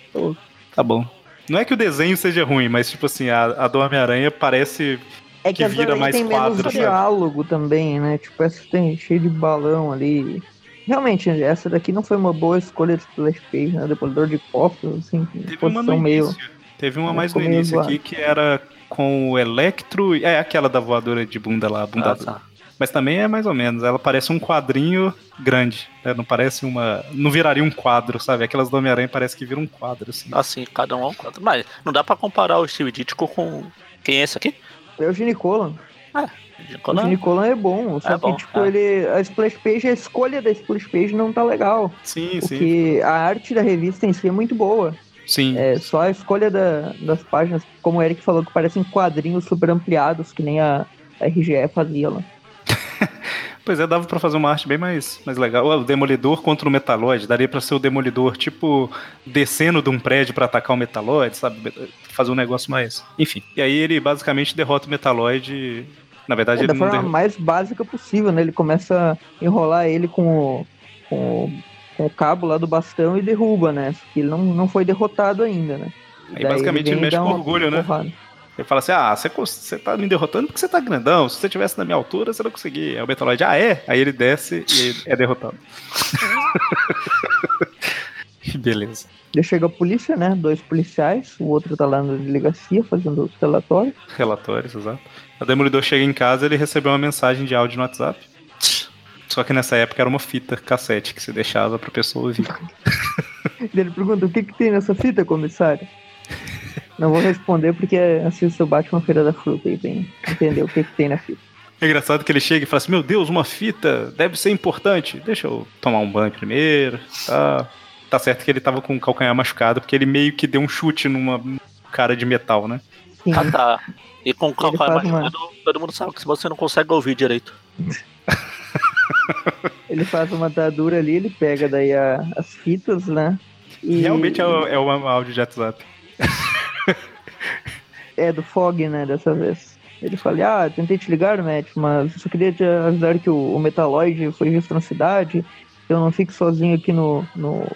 B: Tá bom. Não é que o desenho seja ruim, mas tipo assim, a, a do Homem-Aranha parece.
D: É que,
B: Que
D: a
B: vira mais
D: tem
B: quadro,
D: menos
B: sabe?
D: diálogo também, né? Tipo, essa tem cheio de balão ali. Realmente, essa daqui não foi uma boa escolha de splash page, né? Demolidor de costas, assim,
B: Teve uma no
D: meio...
B: início. Teve uma
D: Ela
B: mais no início aqui que era com o Electro. É aquela da voadora de bunda lá, bunda
C: Ah, tá.
B: Mas também é mais ou menos. Ela parece um quadrinho grande. né? Não parece uma. Não viraria um quadro, sabe? Aquelas do Homem-Aranha parece que vira um quadro, assim.
C: Assim, cada um é um quadro. Mas não dá pra comparar o Steve Ditko com. Quem é esse aqui?
D: É o Ginicola. O
C: Não.
D: Ginicola é bom, só
C: É
D: que,
C: bom,
D: tipo,
C: é.
D: ele... A splash page, a escolha da splash page não tá legal.
B: Sim, sim.
D: Porque a arte da revista em si é muito boa.
B: Sim.
D: É só a escolha da- das páginas, como o Eric falou, que parecem quadrinhos super ampliados, que nem a, a RGE fazia lá.
B: Pois é, dava pra fazer uma arte bem mais, mais legal. O Demolidor contra o Metaloid. Daria pra ser o Demolidor, tipo, descendo de um prédio pra atacar o Metaloid, sabe? Fazer um negócio mais. Enfim. E aí ele basicamente derrota o Metaloid. Na verdade,
D: É, da
B: ele não
D: forma
B: derrota.
D: mais básica possível, né? Ele começa a enrolar ele com o, com o, com o cabo lá do bastão e derruba, né? Ele não, não foi derrotado ainda, né?
B: Aí,
D: Daí
B: basicamente, ele
D: e
B: mexe com orgulho, né?
D: porrada.
B: Ele fala assim: ah, você, você tá me derrotando porque você tá grandão. Se você tivesse na minha altura, você não conseguia. Aí o Metaloid, ah, é? Aí ele desce e ele é derrotado. Beleza.
D: Daí chega a polícia, né? Dois policiais, o outro tá lá na delegacia fazendo os relatórios.
B: Relatórios, exato. O Demolidor chega em casa ele recebeu uma mensagem de áudio no WhatsApp. Só que nessa época era uma fita cassete que se deixava pra pessoa ouvir.
D: Ele pergunta: o que, que tem nessa fita, comissário? Não vou responder porque assisto o Batman Feira da Fruta e tem entender o que, que tem na fita.
B: É engraçado que ele chega e fala assim: Meu Deus, uma fita deve ser importante. Deixa eu tomar um banho primeiro. Tá, tá certo que ele tava com o calcanhar machucado, porque ele meio que deu um chute numa cara de metal, né?
D: Sim,
C: Ah, tá. E com o calcanhar
D: faz uma-
C: machucado, todo mundo sabe que você não consegue ouvir direito.
D: ele faz uma atadura ali, ele pega daí a- as fitas, né? E
B: Realmente é, o- é um áudio de WhatsApp.
D: É do Fog, né, dessa vez. Ele fala, ah, tentei te ligar, Matt, mas só queria te avisar que o, o Metaloid foi visto na cidade, eu não fico sozinho aqui no, no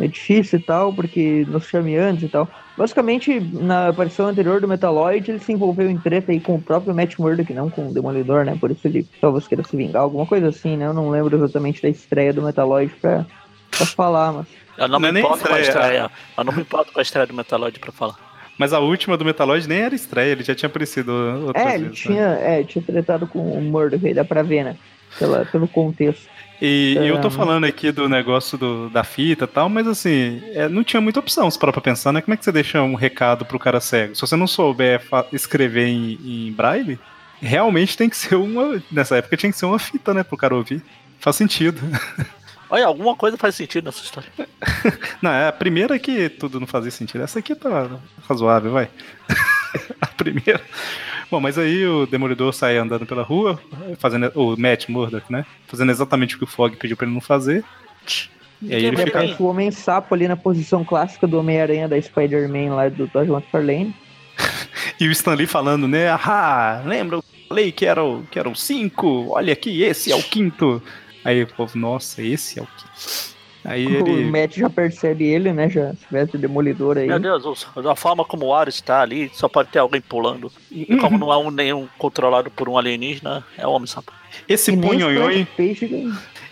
D: no edifício e tal, porque nos chame antes e tal. Basicamente, na aparição anterior do Metaloid, ele se envolveu em treta aí com o próprio Matt Murdock, não com o Demolidor, né? Por isso ele talvez queira se vingar, alguma coisa assim, né? Eu não lembro exatamente da estreia do Metaloid pra, pra falar, mas...
C: Eu não,
B: Não é
C: me
B: nem
C: importo com a
B: estreia.
C: Eu não me importo com a estreia do Metaloid pra falar.
B: Mas a última do Metaloid nem era estreia, ele já tinha aparecido
D: outras é, vezes. Ele tinha, né? é, tinha tratado com o Murdoch, dá pra ver, né? Pela, pelo contexto.
B: E, e, eu tô falando aqui do negócio do, da fita e tal, mas assim, é, não tinha muita opção, se parar pra pensar, né? Como é que você deixa um recado pro cara cego? Se você não souber escrever em, em braille, realmente tem que ser uma. Nessa época tinha que ser uma fita, né, pro cara ouvir. Faz sentido.
C: Olha, alguma coisa faz sentido nessa história.
B: não, é a primeira que tudo não fazia sentido. Essa aqui tá razoável, vai. a primeira. Bom, mas aí o Demolidor sai andando pela rua, fazendo. O Matt Murdock, né? Fazendo exatamente o que o Fog pediu pra ele não fazer.
D: E aí ele fica... o Homem-Sapo ali na posição clássica do Homem-Aranha da Spider-Man lá do Todd McFarlane.
B: e o Stan Lee falando, né? Ah, lembra? Falei que era o, que eram cinco. Olha aqui, esse é o quinto. Aí o povo, nossa, esse é o quinto. Aí
D: o
B: ele...
D: Matt já percebe ele, né? Já veste demolidor aí.
C: Meu Deus, a forma como o ar está ali, só pode ter alguém pulando. E como não é um, nenhum controlado por um alienígena, é o homem sapo.
B: Esse ponhonhon.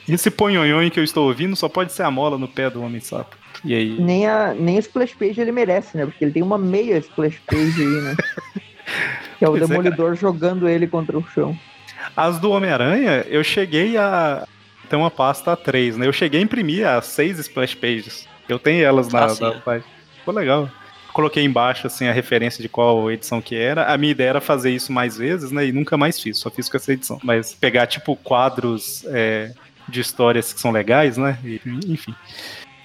B: Esse ponhonhon que eu estou ouvindo só pode ser a mola no pé do homem sapo. E aí?
D: Nem a, nem a splash page ele merece, né? Porque ele tem uma meia splash page aí, né? que é o pois é, demolidor é, jogando ele contra o chão.
B: As do Homem-Aranha, eu cheguei a tem uma pasta A3, né? Eu cheguei a imprimir as seis splash pages. Eu tenho elas na, ah, na página. Ficou legal. Coloquei embaixo assim a referência de qual edição que era. A minha ideia era fazer isso mais vezes, né? E nunca mais fiz, só fiz com essa edição. Mas pegar tipo quadros é, de histórias que são legais, né? E, enfim.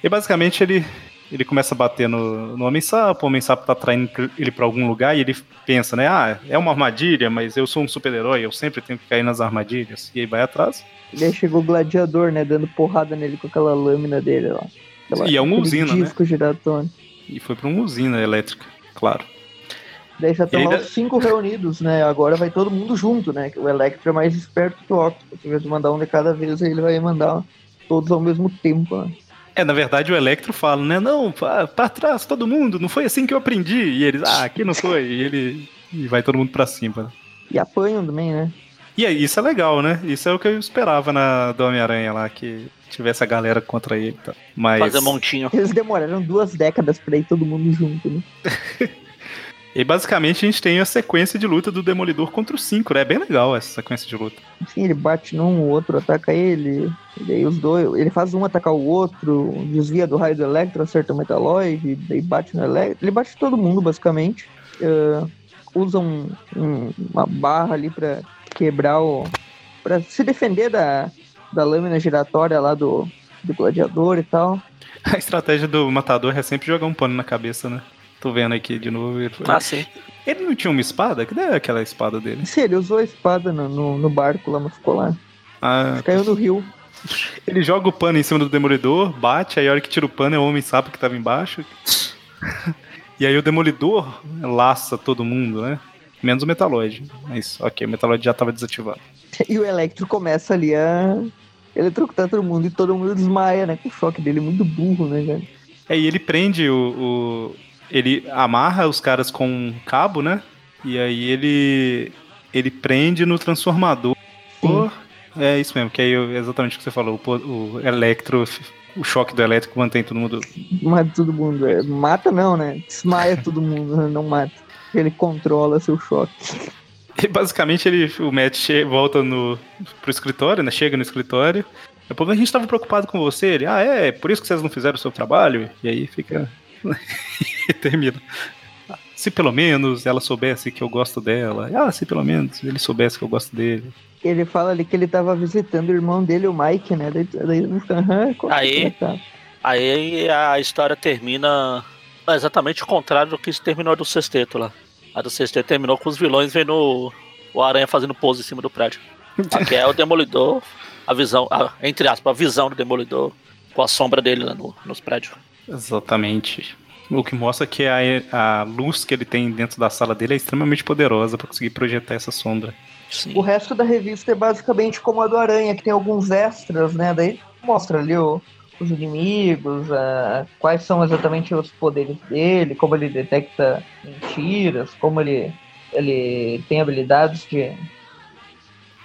B: E basicamente ele ele começa a bater no, no Homem-Sapo, o Homem-Sapo tá traindo ele para algum lugar e ele pensa, né? Ah, é uma armadilha, mas eu sou um super-herói, eu sempre tenho que cair nas armadilhas. E aí vai atrás.
D: E aí chegou o gladiador, né? Dando porrada nele com aquela lâmina dele lá. Aquela,
B: e é uma usina,
D: disco
B: né? E foi pra uma usina elétrica, claro.
D: Daí já estão lá os cinco reunidos, né? Agora vai todo mundo junto, né? O Electro é mais esperto que o Octopus. Em vez de mandar um de cada vez, ele vai mandar todos ao mesmo tempo, né?
B: É, na verdade o Electro fala, né? Não, pra, pra trás, todo mundo, não foi assim que eu aprendi. E eles, ah, aqui não foi. E ele. E vai todo mundo pra cima.
D: E apanham também, né?
B: E aí, isso é legal, né? Isso é o que eu esperava na do Homem-Aranha lá, que tivesse a galera contra ele. Tá? Mas...
C: Fazer montinho.
D: Eles demoraram duas décadas pra ir todo mundo junto, né?
B: E basicamente a gente tem a sequência de luta do Demolidor contra o 5, né? É bem legal essa sequência de luta.
D: Sim, ele bate num, o outro ataca ele. E daí os dois. Ele faz um atacar o outro, desvia do raio do Electro, acerta o Metaloid, daí bate no Electro. Ele bate todo mundo, basicamente. Uh, usa um, um, uma barra ali pra quebrar o. pra se defender da, da lâmina giratória lá do, do gladiador e tal.
B: A estratégia do matador é sempre jogar um pano na cabeça, né? Tô vendo aqui de novo. Ele,
C: ah, sim.
B: Ele não tinha uma espada? Cadê aquela espada dele?
D: Sim, ele usou a espada no, no, no barco lá, mas ficou lá. Ah, caiu no rio.
B: Ele joga o pano em cima do demolidor, bate, aí a hora que tira o pano é o homem sapo que tava embaixo. e aí o demolidor laça todo mundo, né? Menos o metaloide. Mas ok, o metaloide já tava desativado.
D: E o Electro começa ali a eletrocutar todo mundo e todo mundo desmaia, né? Com o choque dele, muito burro, né, cara?
B: É, e ele prende o, ele amarra os caras com um cabo, né? E aí ele ele prende no transformador. Sim. É isso mesmo, que aí exatamente o que você falou, o, o electro, o choque do elétrico mantém todo mundo.
D: Mata todo mundo. É, mata não, né? Desmaia todo mundo, não mata. Ele controla seu choque.
B: E basicamente ele, o Matt volta no, pro escritório, né? Chega no escritório. Depois a gente estava preocupado com você. Ele, ah, é, por isso que vocês não fizeram o seu trabalho. E aí fica e termina. Se pelo menos ela soubesse que eu gosto dela. Ah, se pelo menos ele soubesse que eu gosto dele.
D: Ele fala ali que ele tava visitando o irmão dele, o Mike, né? Daí, daí
C: aí, tá? aí a história termina exatamente o contrário do que terminou do sexteto lá. A do sexteto terminou com os vilões vendo o Aranha fazendo pose em cima do prédio. Aqui é o Demolidor, a visão, a, entre aspas, a visão do Demolidor com a sombra dele lá no, nos prédios.
B: Exatamente. O que mostra que a, a luz que ele tem dentro da sala dele é extremamente poderosa para conseguir projetar essa sombra.
D: Sim. O resto da revista é basicamente como a do Aranha, que tem alguns extras, né? Daí mostra ali o, os inimigos, a, quais são exatamente os poderes dele, como ele detecta mentiras, como ele, ele tem habilidades de.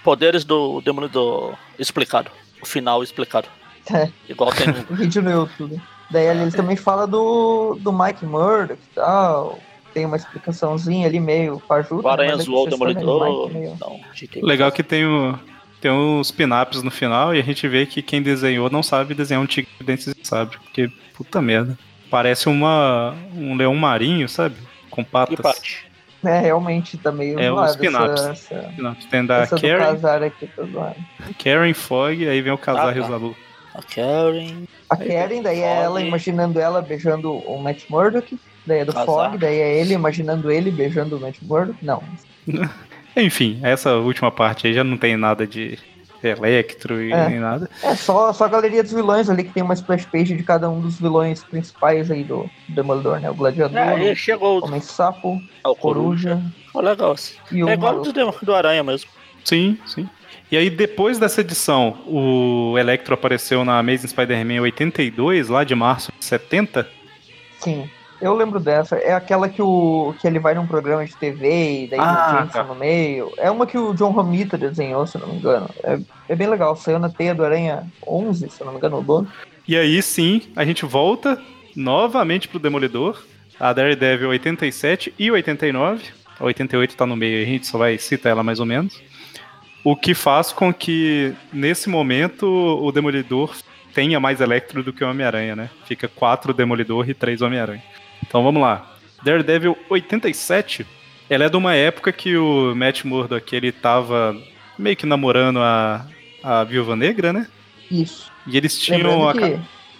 C: Poderes do Demolidor explicado. O final explicado.
D: É. Igual tem no. vídeo no YouTube. Daí ali ele também fala do, do Mike Murdock e tal. tem uma explicaçãozinha ali meio fajuta.
C: O Aranha zoou o Demolidor. Meio... Não,
B: Legal que tem o, tem uns pin-ups no final e a gente vê que quem desenhou não sabe desenhar um tigre de dentes de sabre. Porque, puta merda. Parece uma, um leão marinho, sabe? Com patas.
D: É, realmente tá meio
B: É os pin-ups. Essa... Tem da Karen.
D: Aqui, tá
B: Karen Fog, aí vem o casar ah, tá.
C: A Karen.
D: A Karen, daí é ela imaginando ela beijando o Matt Murdock. Daí é do Fog, daí é ele imaginando ele beijando o Matt Murdock. Não.
B: Enfim, essa última parte aí já não tem nada de Electro e é. nem nada.
D: É só, só a galeria dos vilões ali que tem uma splash page de cada um dos vilões principais aí do, Demolidor, né? O Gladiador,
C: é, chegou
D: o Homem Sapo, é o Coruja. Coruja.
C: Oh, legal. E é igual do, do Aranha mesmo.
B: Sim, sim. E aí, depois dessa edição, o Electro apareceu na Amazing Spider-Man 82, lá de março de 70.
D: Sim. Eu lembro dessa. É aquela que, o, que ele vai num programa de TV e daí ah, tá. no meio. É uma que o John Romita desenhou, se não me engano. É, é bem legal. Saiu na Teia do Aranha 11, se não me engano, o dono.
B: E aí sim, a gente volta novamente pro Demolidor. A Daredevil 87 e 89. A 88 tá no meio, a gente só vai citar ela mais ou menos. O que faz com que, nesse momento, o Demolidor tenha mais Electro do que o Homem-Aranha, né? Fica quatro Demolidor e três Homem-Aranha. Então vamos lá. Daredevil 87, ela é de uma época que o Matt Murdock ele tava meio que namorando a, a Viúva Negra, né?
D: Isso.
B: E eles tinham a...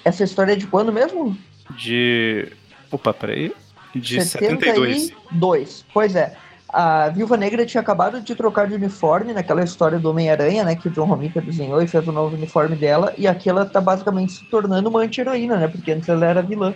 D: Essa história é de quando mesmo?
B: De. Opa, peraí. De 72.
D: 72. Pois é. A Viúva Negra tinha acabado de trocar de uniforme naquela história do Homem-Aranha, né? Que o John Romita desenhou e fez o novo uniforme dela. E aqui ela tá basicamente se tornando uma anti-heroína, né? Porque antes ela era vilã.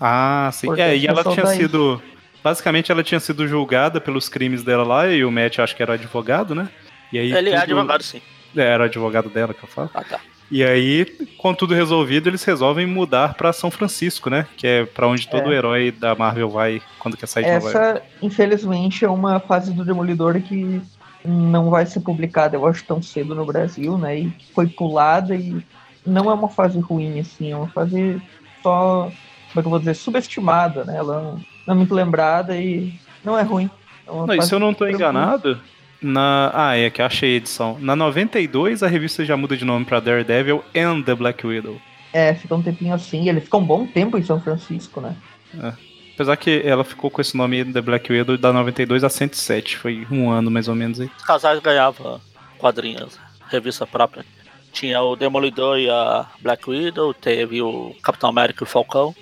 B: Ah, sim. é, e ela tinha sido. Basicamente, ela tinha sido julgada pelos crimes dela lá, e o Matt acho que era advogado, né? E aí,
C: Ele é tudo... é advogado, sim.
B: É, era advogado dela que eu falo.
C: Ah, tá.
B: E aí, com tudo resolvido, eles resolvem mudar para São Francisco, né? Que é para onde todo é. herói da Marvel vai quando quer sair de
D: Essa, Nova York. infelizmente, é uma fase do Demolidor que não vai ser publicada, eu acho, tão cedo no Brasil, né? E foi pulada e não é uma fase ruim, assim, é uma fase só como é que eu vou dizer, subestimada, né? Ela não é muito lembrada e não é ruim.
B: É não, e se eu não estou enganado, na... Ah, é que achei a edição. Na 92 a revista já muda de nome para Daredevil and the Black Widow.
D: É, fica um tempinho assim. Ele fica um bom tempo em São Francisco, né?
B: É. Apesar que ela ficou com esse nome The Black Widow da 92 a 107. Foi um ano mais ou menos aí.
C: Os casais ganhavam quadrinhos, revista própria. Tinha o Demolidor e a Black Widow, teve o Capitão América e o Falcão.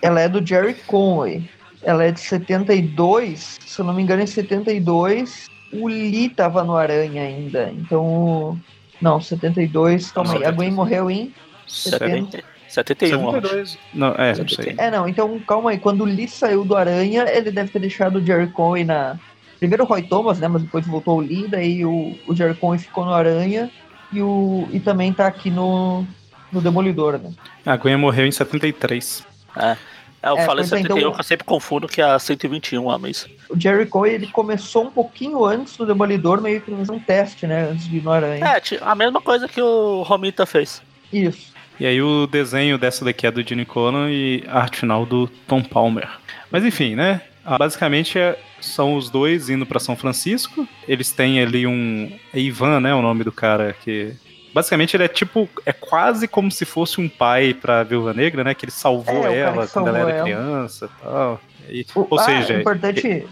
D: ela é do Jerry Conway. Ela é de 72, se eu não me engano, em 72 o Lee tava no Aranha ainda. Então. Não, 72, calma aí. A Gwen morreu em
C: 70. 71,
B: 72. Não, é, não sei.
D: É, não, então calma aí. Quando o Lee saiu do Aranha, ele deve ter deixado o Jerry Conway na. Primeiro o Roy Thomas, né? Mas depois voltou o Lee, daí o, o Jerry Conway ficou no Aranha e, o, e também tá aqui no, no Demolidor, né?
B: A Gwen morreu em 73.
C: É. É, eu é, falei 71, então, eu sempre confundo que é a 121 a mês.
D: O Jerry Coy, ele começou um pouquinho antes do Demolidor, meio que um teste, né, antes de ir no Aranha.
C: É, a mesma coisa que o Romita fez.
D: Isso.
B: E aí o desenho dessa daqui é do Gene Colan e a arte final do Tom Palmer. Mas enfim, né, basicamente é, são os dois indo para São Francisco. Eles têm ali um... É Ivan, né, o nome do cara que Basicamente, ele é tipo. É quase como se fosse um pai pra Viúva Negra, né? Que ele salvou é, ela quando ela era ela. criança e tal. E,
D: o,
B: ou
D: ah,
B: seja.
D: É importante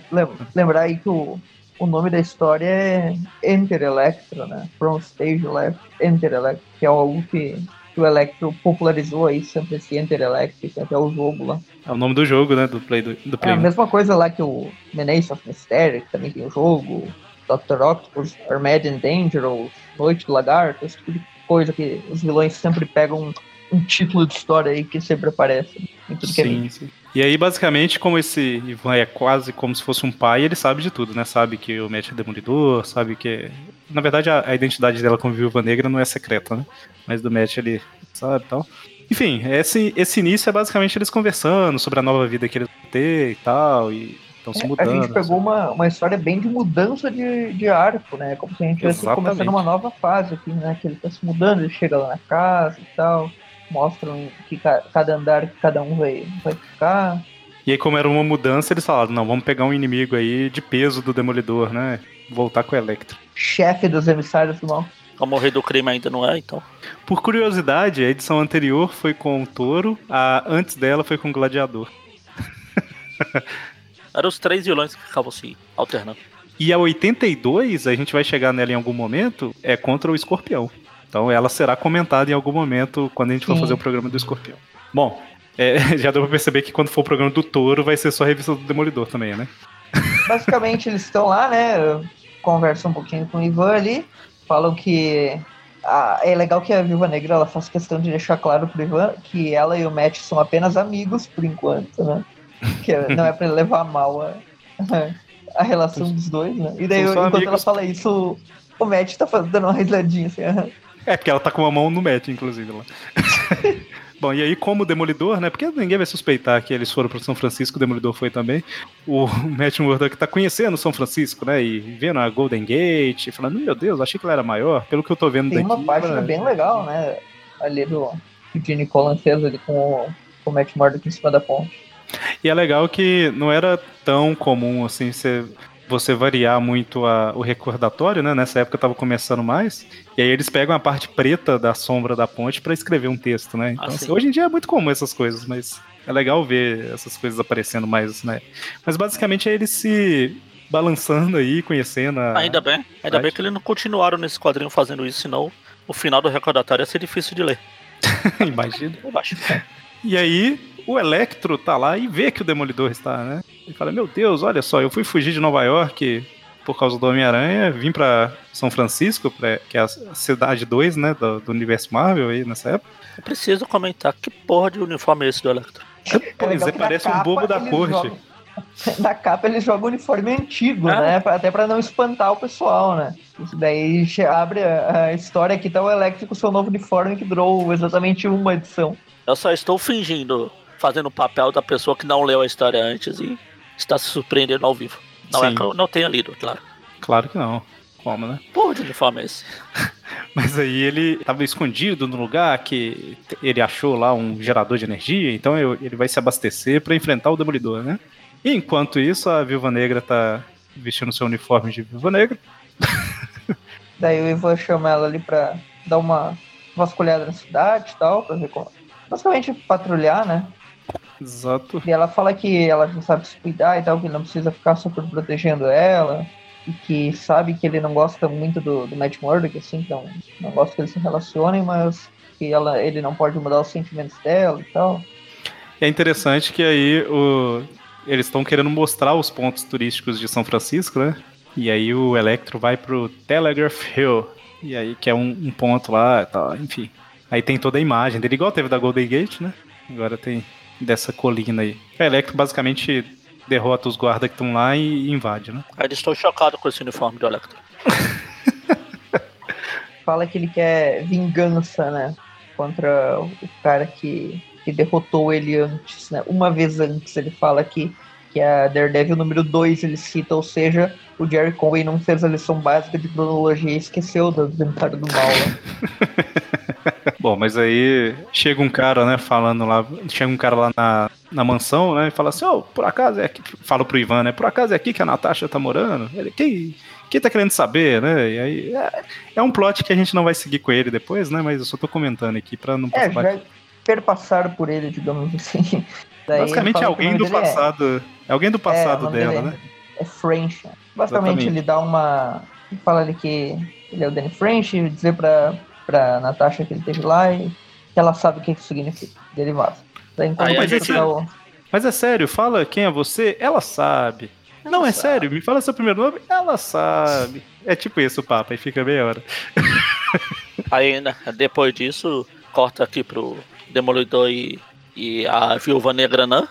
D: lembrar aí que o, o nome da história é Enter Electro, né? From Stage Left, Enter Electro, que é algo que, que o Electro popularizou aí, sempre esse Enter Electric, até o jogo lá.
B: É o nome do jogo, né? Do Play. Do, do play
D: é a mesma coisa lá que o Menace of Mystery, que também tem o jogo, Dr. Octopus, Armageddon Dangerous, Noite do Lagarto, esse tipo de coisa que os vilões sempre pegam um, título de história aí que sempre aparece em tudo
B: sim,
D: que é
B: sim. E aí, basicamente, como esse Ivan é quase como se fosse um pai, ele sabe de tudo, né? Sabe que o Matt é demolidor, sabe que. Na verdade, a, a identidade dela como viúva negra não é secreta, né? Mas do Matt ele sabe e tal. Enfim, esse, esse início é basicamente eles conversando sobre a nova vida que eles vão ter e tal. E estão se mudando.
D: É, a gente pegou assim. uma, uma história bem de mudança de, de arco, né? Como se a gente estivesse começando uma nova fase aqui, né? Que ele está se mudando, ele chega lá na casa e tal, mostram que cada andar que cada um vai, vai ficar.
B: E aí, como era uma mudança, eles falaram: não, vamos pegar um inimigo aí de peso do Demolidor, né? Voltar com o Electro.
D: Chefe dos emissários do mal.
C: Como o rei do crime ainda não é, então.
B: Por curiosidade, a edição anterior foi com o Touro, a antes dela foi com o Gladiador.
C: Eram os três vilões que ficavam se alternando.
B: E a 82, a gente vai chegar nela em algum momento, é contra o Escorpião. Então ela será comentada em algum momento quando a gente for
D: Sim.
B: fazer o programa do Escorpião. Bom, é, já deu pra perceber que quando for o programa do Touro, vai ser só a revista do Demolidor também, né?
D: Basicamente, eles estão lá, né? Conversam um pouquinho com o Ivan ali. Falam que. ah, é legal que a Viúva Negra ela faz questão de deixar claro pro Ivan que ela e o Matt são apenas amigos por enquanto, né? Que não é pra ele levar mal a, a relação dos dois, né? E daí,
B: só
D: enquanto ela
B: amigos.
D: fala isso, o Matt tá dando uma risadinha assim.
B: É, porque ela tá com uma mão no match, inclusive, lá. Bom, e aí, como Demolidor, né? Porque ninguém vai suspeitar que eles foram para São Francisco, o Demolidor foi também. O Matt Murdock tá conhecendo São Francisco, né? E vendo a Golden Gate, falando, meu Deus, achei que ela era maior. Pelo que eu tô vendo
D: Tem
B: daqui.
D: uma página
B: ela-
D: bem legal, né? Ali do que o Gene Colan fez ali com o, com o Matt Murdock em cima da ponte.
B: E é legal que não era tão comum assim você, você variar muito a- o recordatório, né? Nessa época tava começando mais. E aí eles pegam a parte preta da sombra da ponte para escrever um texto, né? Então,
C: Ah,
B: assim,
C: sim.
B: hoje em dia é muito comum essas coisas, mas é legal ver essas coisas aparecendo mais, né? Mas basicamente é eles se balançando aí, conhecendo a.
C: Ainda bem, ainda bem que eles não continuaram nesse quadrinho fazendo isso, senão o final do recordatório ia ser difícil de ler.
B: Imagina.
C: Eu.
B: E aí, o Electro tá lá e vê que o Demolidor está, né? Ele fala: Meu Deus, olha só, eu fui fugir de Nova York por causa do Homem-Aranha, vim pra São Francisco, pra- que é a cidade 2, né, do, do universo Marvel aí nessa época.
C: Eu preciso comentar que porra de uniforme é esse do Electro.
B: Pois é,
D: na
B: parece um bobo da corte.
D: jogam- Na capa eles jogam o uniforme antigo,
C: Ah.
D: né? Até pra não espantar o pessoal, né? Isso daí abre a, a história que tá o Electro com seu novo uniforme que durou exatamente uma edição.
C: Eu só estou fingindo, fazendo o papel da pessoa que não leu a história antes e está se surpreendendo ao vivo. Não é
B: Sim.
C: que eu não tenha lido, claro.
B: Claro que não. Como, né?
C: Porra de uniforme é esse?
B: Mas aí ele tava escondido no lugar que ele achou lá um gerador de energia, então eu- ele vai se abastecer pra enfrentar o Demolidor, né? E enquanto isso, a Viúva Negra tá vestindo seu uniforme de Viúva Negra.
D: Daí o Ivan chama ela ali pra dar uma vasculhada na cidade e tal, pra ver como. Basicamente patrulhar, né?
B: Exato.
D: E ela fala que ela sabe se cuidar e tal, que não precisa ficar super protegendo ela. E que sabe que ele não gosta muito do, do Matt Murdock, assim, então não gosta que eles se relacionem, mas que ela, ele não pode mudar os sentimentos dela e tal.
B: É interessante que aí o- eles estão querendo mostrar os pontos turísticos de São Francisco, né? E aí o Electro vai pro Telegraph Hill. E aí que é um, um ponto lá e tal, enfim. Aí tem toda a imagem dele, igual teve da Golden Gate, né? Agora tem dessa colina aí. O Electro basicamente derrota os guardas que estão lá e invade, né?
C: Ainda estou chocado com esse uniforme do Electro.
D: Fala que ele quer vingança, né? Contra o cara que, que derrotou ele antes, né? Uma vez antes, ele fala que, que a Daredevil número 2 ele cita, ou seja, o Jerry Conway não fez a lição básica de cronologia e esqueceu do Inventário do Mal, né?
B: Bom, mas aí chega um cara, né, falando lá, chega um cara lá na, na mansão, né, e fala assim, ô, por acaso é aqui, fala pro Ivan, né, por acaso é aqui que a Natasha tá morando? Ele, quem, quem tá querendo saber, né, e aí é, é um plot que a gente não vai seguir com ele depois, né, mas eu só tô comentando aqui pra não
D: É, já perpassaram por ele, digamos assim. Daí
B: Basicamente é alguém do
D: é-
B: passado, é alguém do
D: É,
B: passado
D: nome
B: dela,
D: dele
B: né?
D: É French. Basicamente,
B: Exatamente.
D: ele dá uma. Ele fala ali que ele é o Danny French, dizer pra, pra Natasha que ele esteve lá e que ela sabe o que isso significa. Vaza. Daí
C: Aí
D: ele
C: gente-
D: tá o-
B: Mas é sério, fala quem é você, ela sabe. não, é sério, me fala seu primeiro nome, ela sabe. É tipo isso o papo, aí fica meia hora.
C: Aí, né, depois disso, corta aqui pro Demolidor e, e a Viúva Negra, né?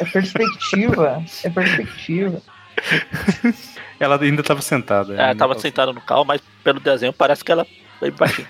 D: É perspectiva. é perspectiva.
B: Ela ainda tava sentada.
C: Ela
B: ainda
C: tava sentada no carro, mas pelo desenho parece que ela veio baixinho.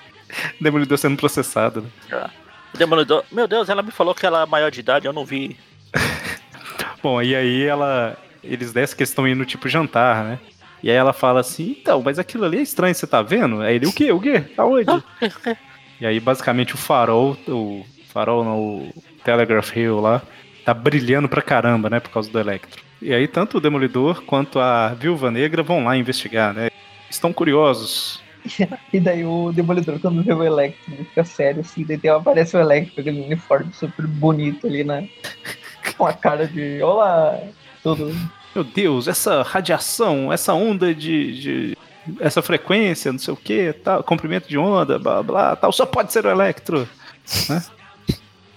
B: Demolidor sendo processado, né?
C: O Demolidor, meu Deus, ela me falou que ela é maior de idade, eu não vi.
B: Bom, e aí ela. Eles descem que eles estão indo tipo jantar, né? E aí ela fala assim, então, mas aquilo ali é estranho, você tá vendo? Aí ele, o quê? O quê? Aonde? E aí, basicamente, o farol, o farol no Telegraph Hill lá, tá brilhando pra caramba, né, por causa do Electro. E aí tanto o Demolidor quanto a Viúva Negra vão lá investigar, né? Estão curiosos.
D: e daí o Demolidor, quando vê o Electro, ele fica sério assim, daí aparece o Electro com aquele uniforme super bonito ali, né? Com a cara de olá, tudo.
B: Meu Deus, essa radiação, essa onda de, de essa frequência, não sei o que, tal, comprimento de onda, blá blá, tal, só pode ser o Electro. Né?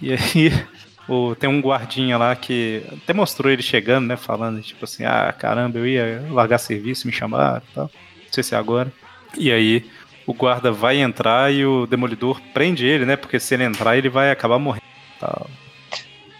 B: E aí o, tem um guardinha lá que até mostrou ele chegando, né? Falando, tipo assim, ah, caramba, eu ia largar serviço, me chamaram tal. Não sei se é agora. E aí o guarda vai entrar e o demolidor prende ele, né? Porque se ele entrar, ele vai acabar morrendo. Tal.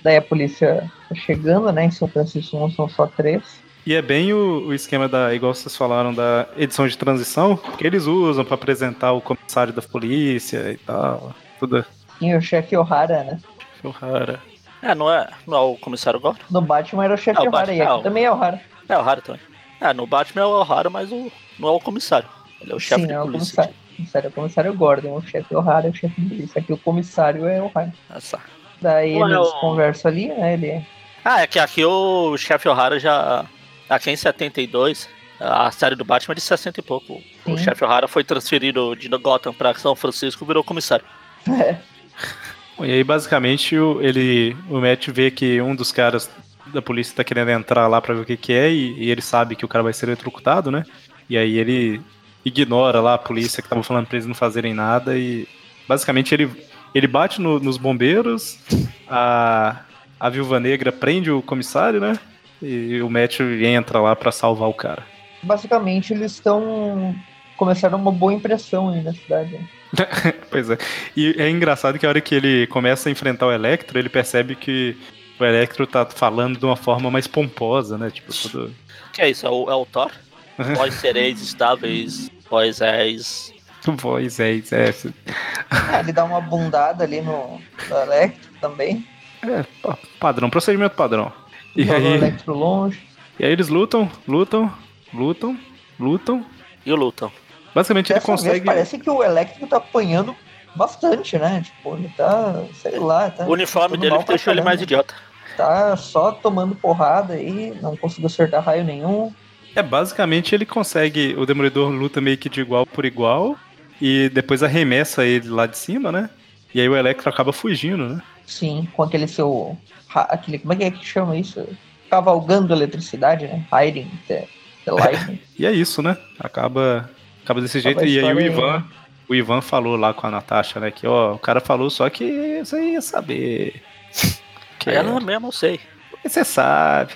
D: Daí a polícia tá chegando, né? Em São Francisco não são só três.
B: E é bem o, o, esquema da, igual vocês falaram, da edição de transição, que eles usam para apresentar o comissário da polícia e tal. Tudo.
D: E o chefe O'Hara, né?
B: Chefe O'Hara.
C: É, não é, não é o comissário Gordon?
D: No Batman era o chefe é, O'Hara e aqui também é o O'Hara.
C: É o O'Hara também. É, no Batman é o O'Hara, mas o, não é o comissário. Ele é o chefe
D: de
C: é
D: polícia. Comissário. O comissário é o comissário Gordon, o chefe O'Hara é o chefe de polícia. Aqui o comissário é o O'Hara.
C: Essa.
D: Daí Ué, eles o... conversam ali, né? Ele...
C: Ah, é que aqui o chefe O'Hara já. Aqui em 72, a série do Batman é de 60 e pouco. Sim. O chefe O'Hara foi transferido de Gotham para São Francisco e virou comissário.
D: É.
B: E aí, basicamente, o, ele, o Matt vê que um dos caras da polícia tá querendo entrar lá pra ver o que, que é, e, e ele sabe que o cara vai ser eletrocutado, né? E aí ele ignora lá a polícia que tava falando pra eles não fazerem nada e basicamente ele, ele bate no, nos bombeiros, a, a viúva negra prende o comissário, né? E o Matt entra lá para salvar o cara.
D: Basicamente eles estão começaram uma boa impressão aí na cidade.
B: pois é. E é engraçado que a hora que ele começa a enfrentar o Electro, ele percebe que o Electro tá falando de uma forma mais pomposa, né? Tipo, tudo.
C: Que é isso? É o, é o Thor? Vós sereis estáveis, vós és.
B: Vós és, é.
D: é. Ele dá uma bundada ali no, no Electro também.
B: É, padrão, procedimento padrão. E aí,
D: o Electro longe.
B: E aí eles lutam, lutam, lutam, lutam.
C: E lutam.
B: Basicamente Dessa ele consegue.
D: parece que o Electro tá apanhando bastante, né? Tipo, ele tá, sei lá. Tá
C: o uniforme dele deixou ele mais idiota.
D: Tá só tomando porrada aí, não conseguiu acertar raio nenhum.
B: É, basicamente ele consegue. O Demolidor luta meio que de igual por igual. E depois arremessa ele lá de cima, né? E aí o Electro acaba fugindo, né?
D: Sim, com aquele seu. Aquele, como é que, é que chama isso? Cavalgando eletricidade, né? Hiding the, the lightning.
B: e é isso, né? Acaba Acaba desse jeito. E aí o Ivan, o Ivan falou lá com a Natasha, né? Que ó, o cara falou só que você ia saber.
C: Que ela é... mesmo eu sei.
B: Você sabe.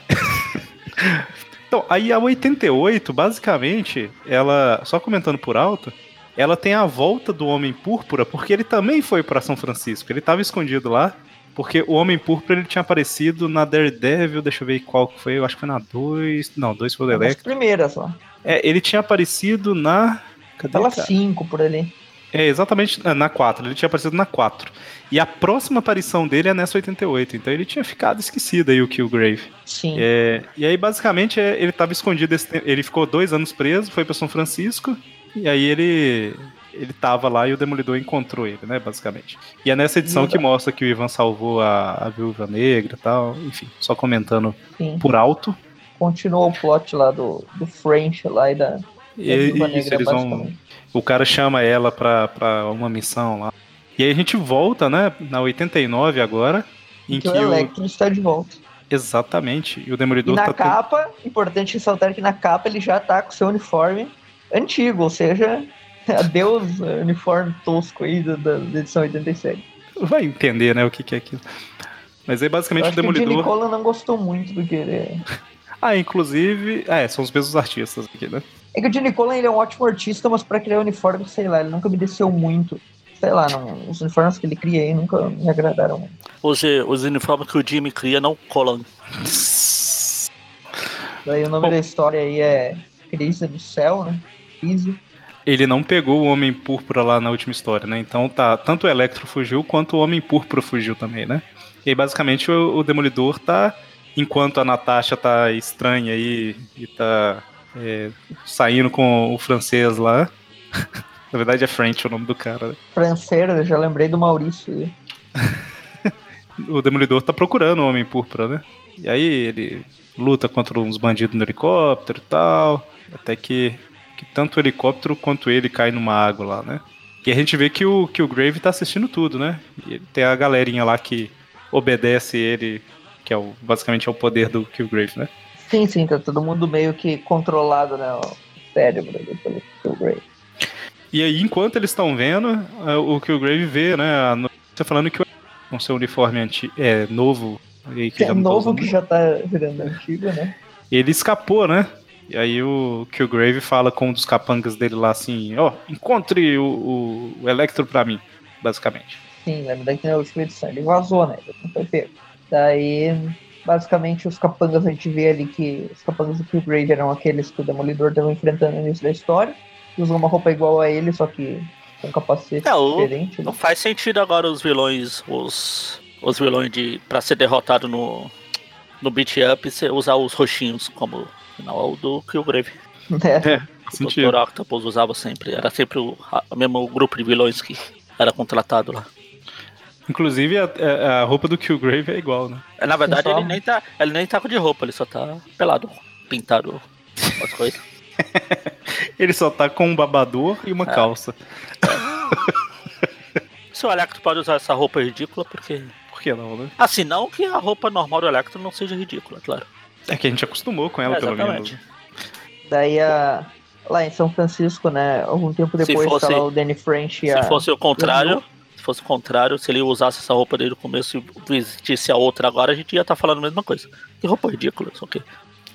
B: então, aí a 88, basicamente, ela. Só comentando por alto, ela tem a volta do Homem Púrpura, porque ele também foi para São Francisco. Ele estava escondido lá. Porque o Homem Púrpura ele tinha aparecido na Daredevil, deixa eu ver qual foi, eu acho que foi na 2. Não, 2 foi o Electro.
D: As primeiras lá.
B: É, ele tinha aparecido na.
D: Cadê Fala 5 por ali.
B: É, exatamente na 4. Ele tinha aparecido na 4. E a próxima aparição dele é nessa 88. Então ele tinha ficado esquecido aí o Killgrave.
D: Sim.
B: É, e aí, basicamente, é, ele estava escondido. Esse, ele ficou dois anos preso, foi para São Francisco. E aí ele ele tava lá e o Demolidor encontrou ele, né, basicamente. E é nessa edição que mostra que o Ivan salvou a, a Viúva Negra e tal, enfim, só comentando Sim. por alto.
D: Continua o plot lá do, do French lá e da,
B: e, Viúva Negra, eles vão, O cara chama ela pra, pra uma missão lá. E aí a gente volta, né, na 89 agora, em que, que o
D: Electro está de volta.
B: Exatamente. E o Demolidor
D: e na tá capa, importante ressaltar que na capa ele já tá com seu uniforme antigo, ou seja, Adeus, uniforme tosco aí da, da edição 87.
B: Vai entender, né, o que, que é aquilo. Mas aí basicamente o Demolidor. Que o
D: Nicola não gostou muito do que ele é.
B: ah, inclusive. É, são os mesmos artistas aqui, né?
D: É que o Jimmy Collan ele é um ótimo artista, mas pra criar uniforme, sei lá, ele nunca me desceu muito. Sei lá, não, os uniformes que ele cria aí nunca me agradaram muito.
C: Os, os uniformes que o Jimmy cria não colam.
D: Daí o nome Bom, da história aí é Crise do Céu, né? Crise
B: ele não pegou o Homem Púrpura lá na última história, né? Então tá, tanto o Electro fugiu quanto o Homem Púrpura fugiu também, né? E aí basicamente o, o Demolidor tá, enquanto a Natasha tá estranha aí e tá é, saindo com o francês lá. na verdade é French o nome do cara. Né?
D: Eu já lembrei do Maurício.
B: o Demolidor tá procurando o Homem Púrpura, né? E aí ele luta contra uns bandidos no helicóptero e tal, até que, que tanto o helicóptero quanto ele cai numa água lá, né? E a gente vê que o, que o Grave tá assistindo tudo, né? E tem a galerinha lá que obedece ele, que é o, basicamente é o poder do Killgrave, né?
D: Sim, sim, tá todo mundo meio que controlado, né? O cérebro pelo Killgrave.
B: E aí, enquanto eles estão vendo, é, o Killgrave vê, né? Você falando que com seu uniforme anti, é, novo.
D: Que, que é tá novo que já tá virando antigo, né?
B: Ele escapou, né? E aí o Killgrave fala com um dos capangas dele lá assim, ó, oh, encontre o, o, o Electro pra mim, basicamente.
D: Sim, lembra que na última edição ele vazou, né? Ele não foi pego. Daí, basicamente, os capangas a gente vê ali que os capangas do Killgrave eram aqueles que o Demolidor estava enfrentando no início da história. Usam uma roupa igual a ele, só que com capacete é, o, diferente.
C: Não né? faz sentido agora os vilões, os, os vilões de para ser derrotado no no beat up usar os roxinhos como final do Killgrave.
D: É. é
C: o Dr. Octopus usava sempre. Era sempre o, o mesmo grupo de vilões que era contratado lá.
B: Inclusive a, a, roupa do Killgrave é igual, né?
C: É, na verdade, ele nem, tá, ele nem tá de roupa, ele só tá pelado, pintado as coisas.
B: ele só tá com um babador e uma é. calça.
C: É. Se o Electro pode usar essa roupa ridícula, porque.
B: Por que não, né?
C: Assim, não que a roupa normal do Electro não seja ridícula, claro.
B: É que a gente acostumou com ela, é, pelo menos.
D: Daí a. Lá em São Francisco, né? Algum tempo depois fosse, tá lá o Danny French
C: e
D: a.
C: Se fosse o contrário, se fosse o contrário, se ele usasse essa roupa desde o começo e vestisse a outra agora, a gente ia estar tá falando a mesma coisa. Que roupa ridícula, só que.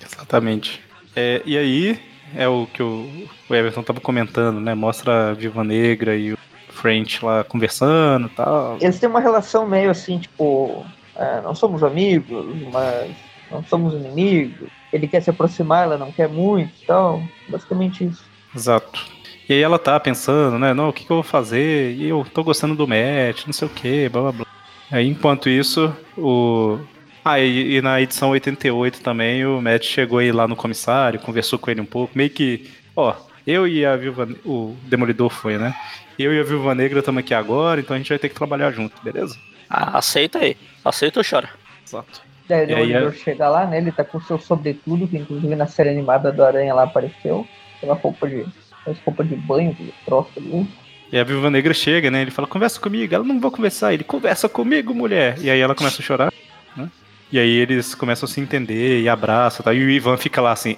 B: Exatamente. É, e aí, é o que o, o Everton estava comentando, né? Mostra a Viva Negra e o French lá conversando e tal.
D: Eles têm uma relação meio assim, tipo, é, não somos amigos, mas não somos inimigos. Ele quer se aproximar, ela não quer muito, então, basicamente isso.
B: Exato. E aí ela tá pensando, né? Não, o que, que eu vou fazer? E eu tô gostando do Matt, não sei o que, blá blá blá. Aí enquanto isso, o. Ah, e, e, na edição 88 também o Matt chegou aí lá no comissário, conversou com ele um pouco, meio que, ó, eu e a Viúva. O Demolidor foi, né? Eu e a Viúva Negra estamos aqui agora, então a gente vai ter que trabalhar junto, beleza?
C: Ah, aceita aí. Aceita ou chora.
B: Exato.
D: Daí o Demolidor é... chega lá, né? Ele tá com o seu sobretudo, que inclusive na série animada do Aranha lá apareceu. Aquela roupa de as roupas de banho, de troço ali.
B: E a Viúva Negra chega, né? Ele fala, conversa comigo. Ela não vai conversar. Ele, conversa comigo, mulher. E aí ela começa a chorar, né? E aí eles começam a se entender e abraçam, tá? E o Ivan fica lá assim,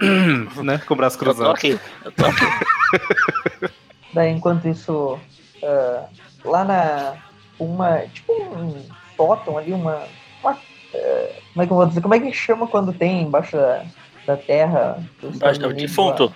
B: né? Com o braço cruzado. Eu tô
C: aqui, eu tô aqui.
D: Daí, enquanto isso, uh, lá na... Uma, tipo um sótão ali, uma... uma como é que eu vou dizer? Como é que chama quando tem embaixo da, da terra?
C: Embaixo do defunto?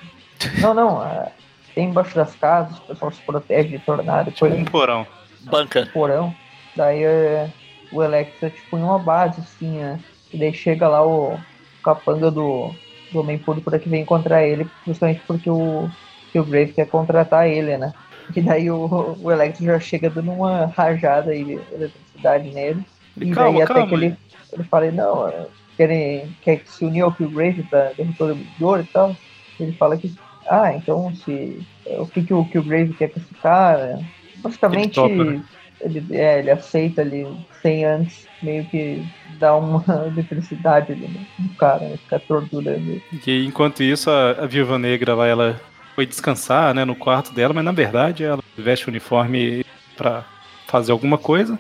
D: Não, não. É, tem embaixo das casas, o pessoal se protege de tornado.
B: Tipo um porão.
C: Banca.
D: Um porão. Daí é, o Electra, tipo, em uma base, assim, é, E daí chega lá o capanga do, do Homem Púrpura que vem encontrar ele, justamente porque o, que o Grave quer contratar ele, né? E daí o, o Electro já chega dando uma rajada de eletricidade nele. E calma, daí calma, até que ele, ele fala, não, é, quer, quer se unir ao Killgrave pra derrotar o Demolidor e tal. Ele fala que ah, então se o que, que o, que o Grave quer com esse cara? Basicamente, ele, né? ele, é, ele aceita ali sem antes meio que dar uma eletricidade ali no cara, né? ficar torturando.
B: E enquanto isso, a, a Viúva Negra lá, ela foi descansar, né, no quarto dela, mas na verdade ela veste o uniforme para fazer alguma coisa.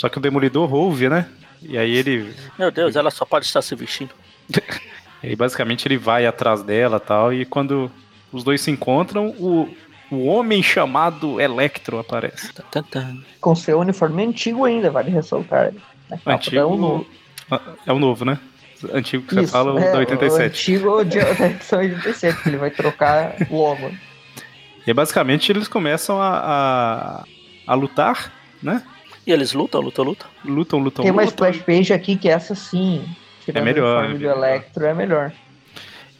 B: Só que o Demolidor ouve, né? E aí ele.
C: Meu Deus, ela só pode estar se vestindo.
B: e basicamente ele vai atrás dela tal. E quando os dois se encontram, o, o homem chamado Electro aparece.
D: Com seu uniforme antigo ainda, vale ressaltar.
B: Antigo, é o novo. Ah, é o novo, né? Antigo que Isso, você fala, o é, da 87. O
D: antigo de, da edição 87, que ele vai trocar logo.
B: E basicamente eles começam a, a, a lutar, né?
C: E eles lutam, lutam, lutam.
B: Lutam, lutam,
D: Tem uma splash page aqui que essa sim.
B: É melhor.
D: O uniforme do Electro é melhor.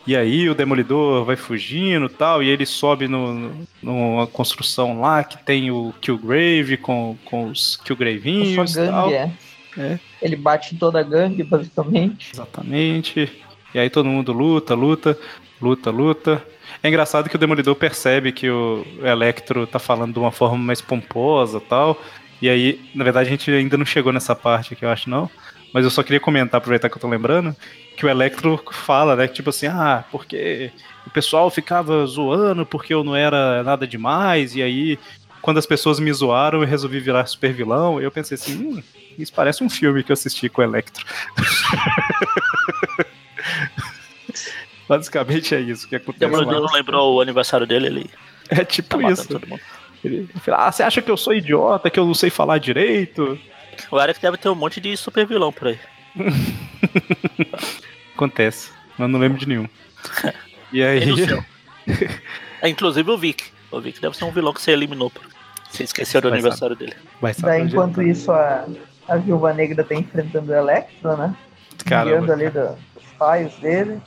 B: E aí o Demolidor vai fugindo tal, e ele sobe no, numa construção lá que tem o Killgrave com, com os Killgravinhos
D: e tal. É. é. Ele bate em toda a gangue, basicamente.
B: Exatamente. E aí todo mundo luta, luta, luta, luta. É engraçado que o Demolidor percebe que o Electro tá falando de uma forma mais pomposa tal. E aí, na verdade, a gente ainda não chegou nessa parte aqui, eu acho, não. Mas eu só queria comentar, aproveitar que eu tô lembrando, que o Electro fala, né? Tipo assim, ah, porque o pessoal ficava zoando porque eu não era nada demais, e aí, quando as pessoas me zoaram, eu resolvi virar super vilão. Eu pensei assim, hum, isso parece um filme que eu assisti com o Electro. Basicamente é isso que aconteceu.
C: Demolidor não lembrou o aniversário dele, ele.
B: É tipo tá isso. Ele fala, ah, você acha que eu sou idiota, que eu não sei falar direito?
C: O Eric deve ter um monte de super vilão por aí.
B: Acontece, mas não lembro de nenhum. E aí.
C: é, inclusive o Vic. O Vic deve ser um vilão que você eliminou. Você esqueceu do Vai aniversário saber. dele.
D: Vai Daí, enquanto isso, a, a Viúva Negra tá enfrentando o Electro, né? Caramba. ali do, dos raios dele.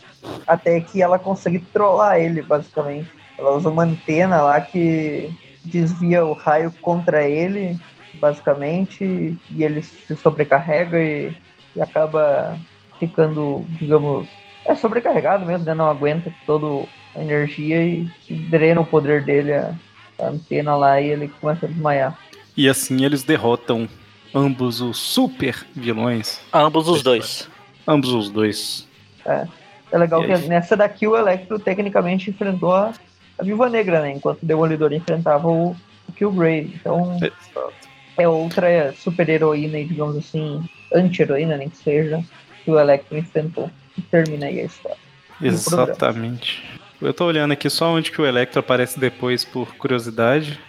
D: Até que ela consegue trollar ele, basicamente. Ela usa uma antena lá que desvia o raio contra ele, basicamente, e ele se sobrecarrega e, e acaba ficando, digamos, é sobrecarregado mesmo, né? Não aguenta toda a energia e, e drena o poder dele, a, a antena lá, e ele começa a desmaiar.
B: E assim eles derrotam ambos os super vilões.
C: Ambos os dois.
B: Ambos os dois.
D: É. É legal que nessa daqui o Electro tecnicamente enfrentou a, a Viúva Negra, né? Enquanto o Demolidor enfrentava o, o Killgrave. Então é, é outra super-heroína, digamos assim, anti-heroína, nem que seja, que o Electro enfrentou. E termina aí a história.
B: Exatamente. Eu tô olhando aqui só onde que o Electro aparece depois por curiosidade.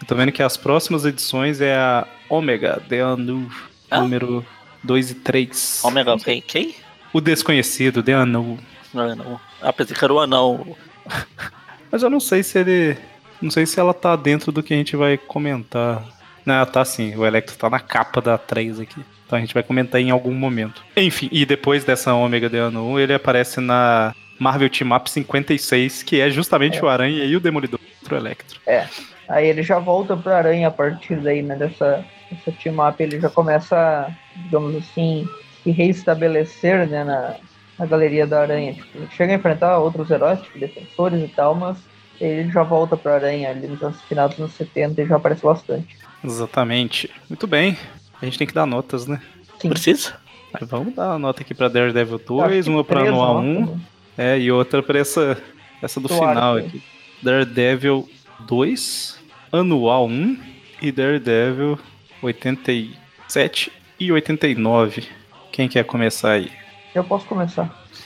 B: Eu tô vendo que as próximas edições é a Omega, The Anu, ah? número 2 e 3.
C: Omega quem? Quem?
B: O Desconhecido, The Anu.
C: Não, Ah, pensei que era o anão.
B: Mas eu não sei se ele. Não sei se ela tá dentro do que a gente vai comentar. Não, tá sim. O Electro tá na capa da 3 aqui. Então a gente vai comentar em algum momento. Enfim, e depois dessa Ômega de ano 1, ele aparece na Marvel Team Up 56, que é justamente é. o Aranha e o Demolidor contra o Electro.
D: É. Aí ele já volta pro Aranha a partir daí, né? Dessa, dessa team up, ele já começa, digamos assim, se reestabelecer né, na, na galeria da Aranha. Tipo, ele chega a enfrentar outros heróis, tipo defensores e tal, mas ele já volta pra Aranha ali nos finais dos anos 70 e já aparece bastante.
B: Exatamente. Muito bem. A gente tem que dar notas, né?
C: Sim. Precisa?
B: vamos dar uma nota aqui pra Daredevil 2, uma pra Anual 1, né? é, e outra pra essa, essa do final aqui. Daredevil 2, anual 1 e Daredevil 87 e 89. Quem quer começar aí?
D: Eu posso começar.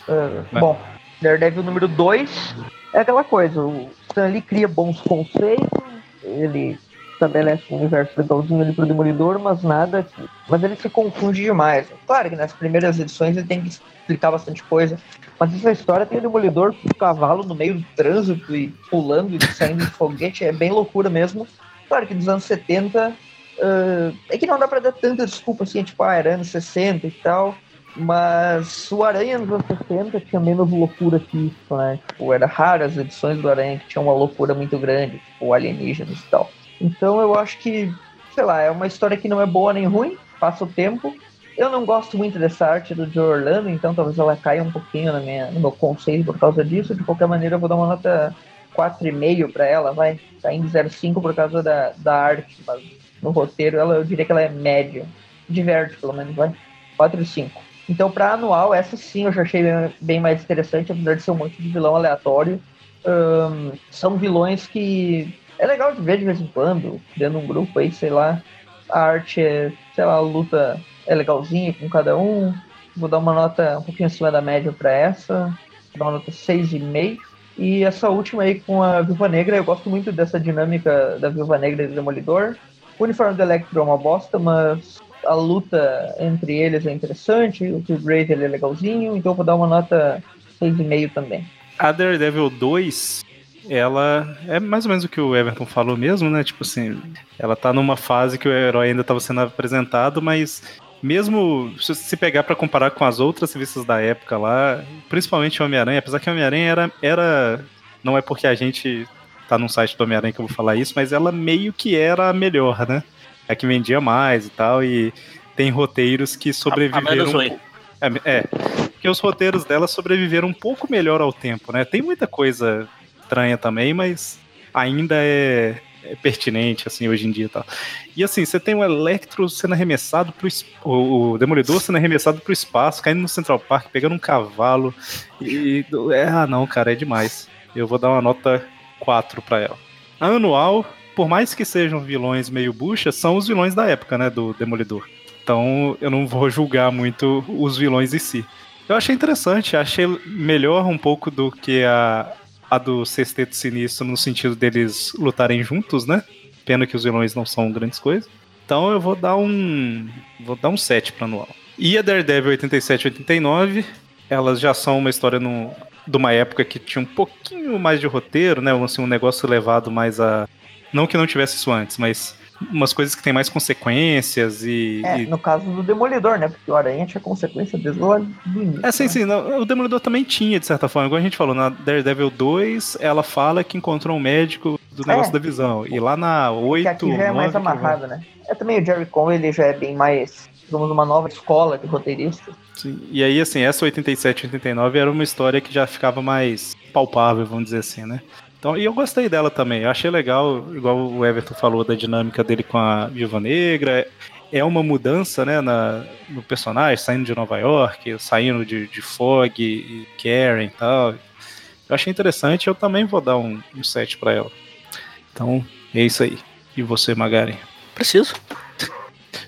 D: Uh, bom, Daredevil número 2 é aquela coisa, o Stan Lee cria bons conceitos, ele estabelece um universo legalzinho ali pro Demolidor, mas nada. Mas ele se confunde demais. Claro que nas primeiras edições ele tem que explicar bastante coisa, mas essa história tem o Demolidor com o cavalo no meio do trânsito e pulando e saindo de foguete, é bem loucura mesmo. Claro que dos anos 70 uh, é que não dá pra dar tanta desculpa assim, tipo, ah, era anos 60 e tal. Mas o Aranha nos anos 60 tinha menos loucura que isso, né? Tipo, era raro as edições do Aranha que tinham uma loucura muito grande, tipo alienígenas e tal. Então eu acho que, sei lá, é uma história que não é boa nem ruim, passa o tempo. Eu não gosto muito dessa arte do Joe Orlando, então talvez ela caia um pouquinho na minha, no meu conceito por causa disso. De qualquer maneira, eu vou dar uma nota 4,5 para ela, vai. Tá em 0,5 por causa da, da arte, mas no roteiro ela, eu diria que ela é média. Diverte, pelo menos, vai. 4,5. Então, para anual, essa sim eu já achei bem mais interessante, apesar de ser um monte de vilão aleatório. Um, são vilões que é legal de ver de vez em quando, dentro de um grupo aí, sei lá. A arte é, sei lá, a luta é legalzinha com cada um. Vou dar uma nota um pouquinho acima da média para essa. Vou dar uma nota 6,5. E essa última aí com a Viúva Negra, eu gosto muito dessa dinâmica da Viúva Negra e do Demolidor. O uniforme do Electro é uma bosta, mas a luta entre eles é interessante. O Killgrave ele é legalzinho, então eu vou dar uma nota 6,5 também.
B: A Daredevil 2 ela é mais ou menos o que o Everton falou mesmo, né? Tipo assim, ela tá numa fase que o herói ainda estava sendo apresentado, mas mesmo se pegar para comparar com as outras revistas da época lá, principalmente Homem-Aranha, apesar que Homem-Aranha era, era. Não é porque a gente tá num site do Homem-Aranha que eu vou falar isso, mas ela meio que era a melhor, né? A que vendia mais e tal, e tem roteiros que sobreviveram. A, a é, é, porque os roteiros dela sobreviveram um pouco melhor ao tempo, né? Tem muita coisa estranha também, mas ainda é, é pertinente, assim, hoje em dia e tal. E assim, você tem o Electro sendo arremessado pro o Demolidor sendo arremessado pro espaço, caindo no Central Park, pegando um cavalo. E. É, ah, não, cara, é demais. Eu vou dar uma nota 4 para ela. A anual, por mais que sejam vilões meio bucha, são os vilões da época, né, do Demolidor. Então eu não vou julgar muito os vilões em si. Eu achei interessante, achei melhor um pouco do que a, a do Sexteto Sinistro no sentido deles lutarem juntos, né? Pena que os vilões não são grandes coisas. Então eu vou dar um. Vou dar um 7 pra anual. E a Daredevil 87 89, elas já são uma história no, de uma época que tinha um pouquinho mais de roteiro, né? Assim, um negócio levado mais a. Não que não tivesse isso antes, mas umas coisas que tem mais consequências e.
D: É,
B: e...
D: no caso do Demolidor, né? Porque o Aranha tinha consequência desde o início.
B: É, sim, né? sim. o Demolidor também tinha, de certa forma. Igual a gente falou, na Daredevil 2, ela fala que encontrou um médico do negócio é. da visão. E lá na 8. Que
D: aqui já é mais amarrado, né? É também o Jerry Conway, ele já é bem mais. Digamos, uma nova escola de roteiristas.
B: Sim. E aí, assim, essa 87 89 era uma história que já ficava mais palpável, vamos dizer assim, né? Então, e eu gostei dela também. Eu achei legal, igual o Everton falou da dinâmica dele com a Viúva Negra. É uma mudança, né, na, no personagem, saindo de Nova York, saindo de, de Fog e Karen e tal. Eu achei interessante, eu também vou dar um, um set para ela. Então, é isso aí. E você, Magari?
C: Preciso?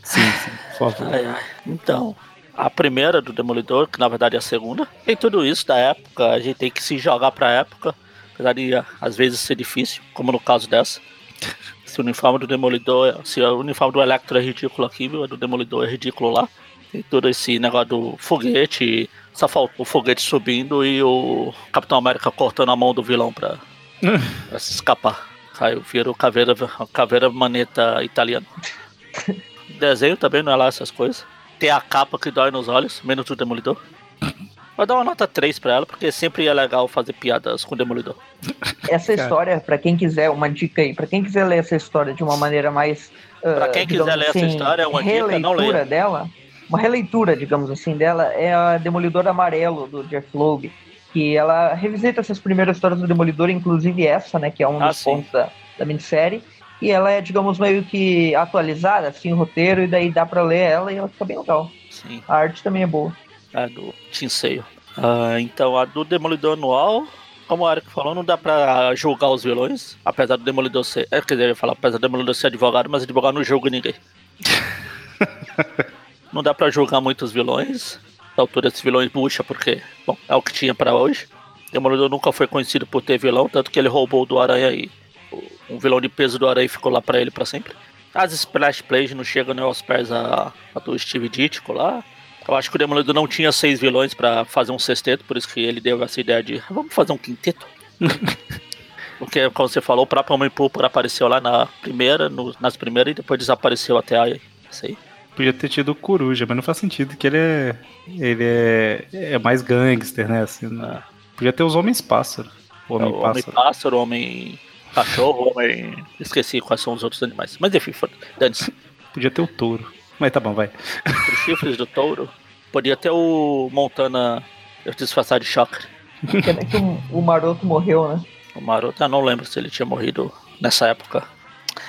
B: sim, sim, por favor.
C: Ai, ai. Então, a primeira do Demolidor, que na verdade é a segunda. Tem tudo isso da época, a gente tem que se jogar pra época. Apesar de às vezes ser difícil, como no caso dessa. Se o uniforme do Demolidor, se o uniforme do Electro é ridículo aqui, o do Demolidor é ridículo lá. Tem todo esse negócio do foguete, só falta o foguete subindo e o Capitão América cortando a mão do vilão pra, pra se escapar. Caiu, o caveira, caveira maneta italiano. Desenho também não é lá essas coisas. Tem a capa que dói nos olhos, menos do Demolidor. Vou dar uma nota 3 pra ela, porque sempre é legal fazer piadas com o Demolidor.
D: Essa história, para quem quiser, uma dica aí, para quem quiser ler essa história de uma maneira mais.
C: Uh, pra quem quiser ler assim, essa história, é uma dica, não leia.
D: dela, uma releitura, digamos assim, dela é a Demolidor Amarelo, do Jeff Loeb, que ela revisita essas primeiras histórias do Demolidor, inclusive essa, né, que é um ah, dos sim. pontos da, da minissérie. E ela é, digamos, meio que atualizada, assim, o roteiro, e daí dá pra ler ela e ela fica bem legal.
C: Sim.
D: A arte também é boa
C: a do Tinseio. Uh, então, a do Demolidor Anual, como o Eric falou, não dá pra julgar os vilões, apesar do Demolidor ser. É, quer dizer, eu ia falar, apesar do Demolidor ser advogado, mas advogado não julga ninguém. não dá pra julgar muitos vilões. Da altura desses vilões bucha, porque, bom, é o que tinha para hoje. Demolidor nunca foi conhecido por ter vilão, tanto que ele roubou do Aranha e um vilão de peso do Aranha ficou lá para ele para sempre. As Splash Plays não chegam nem aos pés a, a do Steve Ditko lá. Eu acho que o Demolidor não tinha seis vilões para fazer um sexteto, por isso que ele deu essa ideia de vamos fazer um quinteto. Porque, como você falou, o próprio Homem Púrpura apareceu lá na primeira, no, nas primeiras e depois desapareceu até aí. Aí.
B: Podia ter tido o Coruja, mas não faz sentido que ele é. Ele é, é mais gangster, né? Assim, né? Podia ter os Homens Pássaro.
C: O Homem é, Pássaro. Homem Pássaro, Homem Cachorro, Homem. Esqueci quais são os outros animais. Mas enfim, dane-se.
B: Podia ter o touro. Mas tá bom, vai.
C: Os chifres do touro. Podia ter o Montana disfarçar de choque.
D: Pena que o, o Maroto morreu, né?
C: O Maroto, eu não lembro se ele tinha morrido nessa época.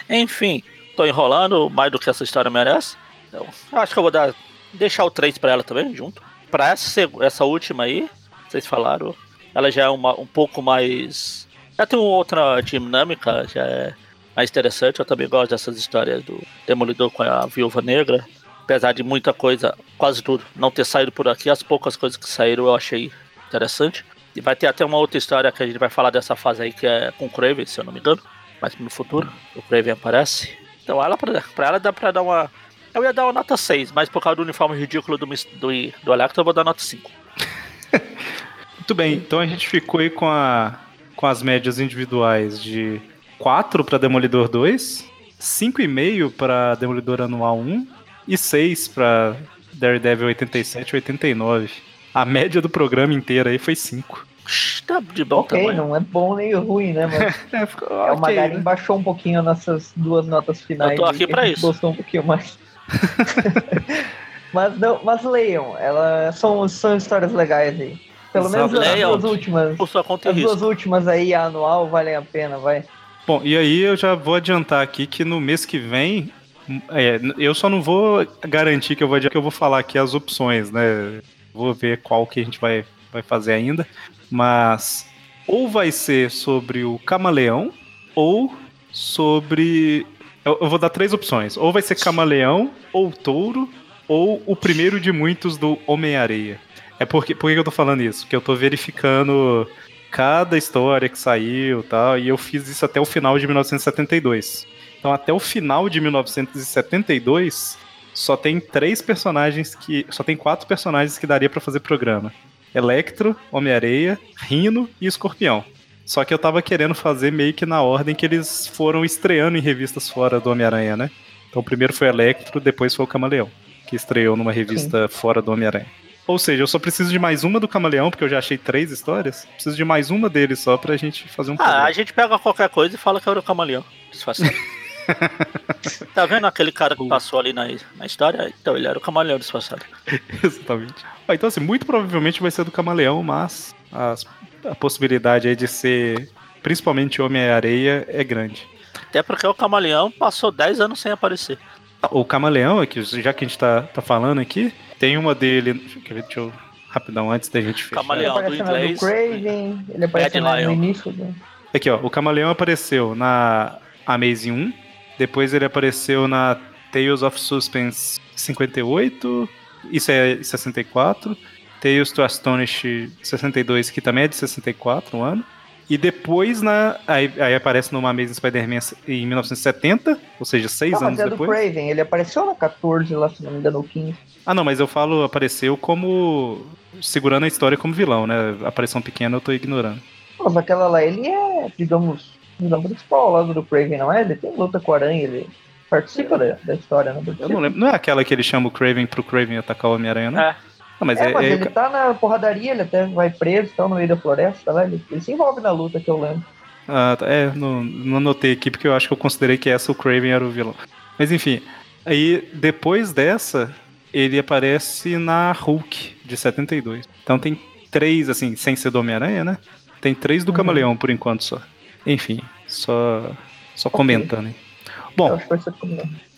C: Enfim, tô enrolando mais do que essa história merece. Então, acho que eu vou dar. Deixar o 3 pra ela também, junto. Pra essa, essa última aí, vocês falaram, ela já é uma, um pouco mais. Já tem uma outra dinâmica, já é mais interessante. Eu também gosto dessas histórias do Demolidor com a Viúva Negra. Apesar de muita coisa, quase tudo, não ter saído por aqui, as poucas coisas que saíram eu achei interessante. E vai ter até uma outra história que a gente vai falar dessa fase aí, que é com o Craven, se eu não me engano. Mas no futuro, o Craven aparece. Então ela, pra ela dá pra dar uma. Eu ia dar uma nota 6, mas por causa do uniforme ridículo do, do, do Electro, eu vou dar nota 5.
B: Muito bem, então a gente ficou aí com, a, com as médias individuais de 4 para Demolidor 2, 5,5 para Demolidor Anual 1 e 6 para Daredevil 87 e 89. A média do programa inteiro aí foi 5.
C: Tá de bom
D: Ok, tamanho. não é bom nem ruim, né, mas é, ficou, é, o Magarin né? baixou um pouquinho nessas duas notas finais.
C: Eu tô aqui pra isso.
D: Gostou um pouquinho mais. mas, não, mas leiam, elas são, são histórias legais aí. Pelo menos as duas últimas.
C: Por sua conta
D: as duas últimas aí, a anual, valem a pena, vai.
B: Bom, e aí eu já vou adiantar aqui que no mês que vem é, eu só não vou garantir que eu vou, que eu vou falar aqui as opções, né? Vou ver qual que a gente vai, vai fazer ainda. Mas ou vai ser sobre o camaleão, ou sobre. Eu, eu vou dar três opções. Ou vai ser camaleão, ou touro, ou o primeiro de muitos do Homem-Areia. É porque, por que eu tô falando isso? Porque eu tô verificando cada história que saiu tal, e eu fiz isso até o final de 1972. Então, até o final de 1972, só tem três personagens que. Só tem quatro personagens que daria para fazer programa: Electro, Homem-Areia, Rino e Escorpião. Só que eu tava querendo fazer meio que na ordem que eles foram estreando em revistas fora do Homem-Aranha, né? Então, primeiro foi Electro, depois foi o Camaleão, que estreou numa revista Sim. fora do Homem-Aranha. Ou seja, eu só preciso de mais uma do Camaleão, porque eu já achei três histórias. Preciso de mais uma dele só pra gente fazer um. Ah,
C: programa. a gente pega qualquer coisa e fala que era o Camaleão. tá vendo aquele cara que passou ali na, na história? Então, ele era o Camaleão disfarçado.
B: Exatamente. Ah, então, assim, muito provavelmente vai ser do Camaleão, mas as, a possibilidade aí de ser principalmente Homem-Areia é grande.
C: Até porque o Camaleão passou 10 anos sem aparecer.
B: O Camaleão, aqui, já que a gente tá, tá falando aqui, tem uma dele. Deixa eu. Rapidão, antes da gente
C: fechar. Camaleão do inglês.
D: Do Craven, ele apareceu no início do...
B: Aqui, ó. O Camaleão apareceu na Amazing 1. Depois ele apareceu na Tales of Suspense 58. Isso é 64. Tales to Astonish 62, que também é de 64, um ano. E depois, na, aí, aí aparece numa Amazing Spider-Man em 1970, ou seja, seis ah, anos mas é depois.
D: do Craven, ele apareceu na 14, lá, se não me engano, 15.
B: Ah, não, mas eu falo, apareceu como. segurando a história como vilão, né? Aparição pequena eu tô ignorando.
D: Mas aquela lá, ele é, digamos, vilão principal lá do Craven, não é? Ele tem luta com a aranha, ele participa da, da história, né?
B: Eu não lembro. Não é aquela que ele chama o Craven pro Craven atacar o Homem-Aranha, né?
D: É. Ah, mas, é, é, mas é, ele tá na porradaria, ele até vai preso, tá no meio da floresta, lá, ele, ele se envolve na luta, que eu lembro.
B: Ah, tá, é, não, não anotei aqui porque eu acho que eu considerei que essa o Craven era o vilão. Mas enfim, aí depois dessa, ele aparece na Hulk de 72. Então tem três, assim, sem ser do Homem-Aranha, né? Tem três do uhum. Camaleão por enquanto só. Enfim, só, só okay. comentando. Hein? Bom,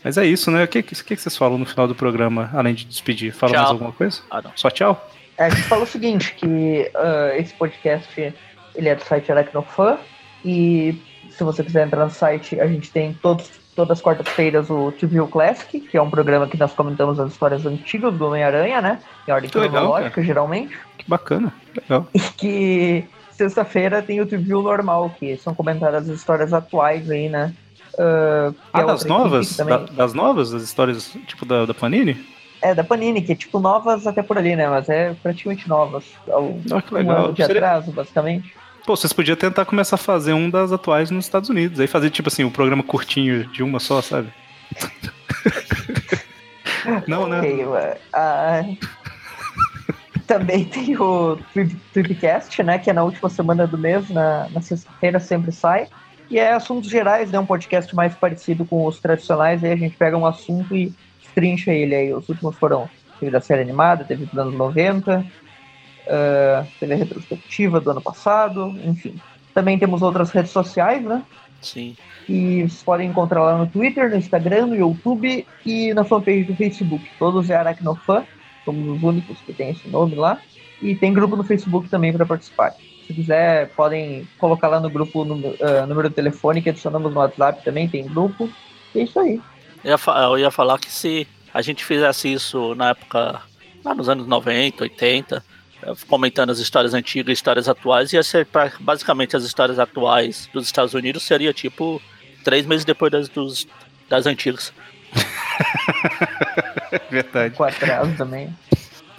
B: mas é isso, né? O que, que, que vocês falam no final do programa, além de despedir? Fala mais alguma coisa? Ah, Só tchau?
D: É, a gente falou o seguinte, que uh, esse podcast ele é do site Aracnofan e se você quiser entrar no site, a gente tem todos, todas as quartas-feiras o TV Classic, que é um programa que nós comentamos as histórias antigas do Homem-Aranha, né? Em ordem cronológica, geralmente.
B: Que bacana, legal.
D: E que sexta-feira tem o TV normal, que são comentadas as histórias atuais aí, né?
B: Uh, ah, é das novas? Da, das novas? Das histórias, tipo, da, da Panini?
D: É, da Panini, que é tipo novas até por ali, né? Mas é praticamente novas.
B: Ah, que legal. Um
D: ano de Seria... atraso, basicamente.
B: Pô, vocês podiam tentar começar a fazer um das atuais nos Estados Unidos. Aí fazer, tipo assim, um programa curtinho de uma só, sabe? Não, né? Okay,
D: uh, também tem o Tripcast, né? Que é na última semana do mês, na, na sexta-feira sempre sai. E é assuntos gerais, né? Um podcast mais parecido com os tradicionais. Aí a gente pega um assunto e trincha ele. Aí os últimos foram teve da série animada, teve dos anos 90, uh, teve a retrospectiva do ano passado, enfim. Também temos outras redes sociais, né?
C: Sim.
D: E vocês podem encontrar lá no Twitter, no Instagram, no YouTube e na fanpage do Facebook. Todos é Aracnofan, somos os únicos que tem esse nome lá. E tem grupo no Facebook também para participar. Se quiser, podem colocar lá no grupo o número, uh, número de telefone que adicionamos no WhatsApp também, tem grupo. E é isso aí.
C: Eu ia, eu ia falar que se a gente fizesse isso na época, lá nos anos 90, 80, comentando as histórias antigas e histórias atuais, ia ser pra, basicamente as histórias atuais dos Estados Unidos, seria tipo três meses depois das, dos, das antigas.
B: Verdade.
D: Com atraso também.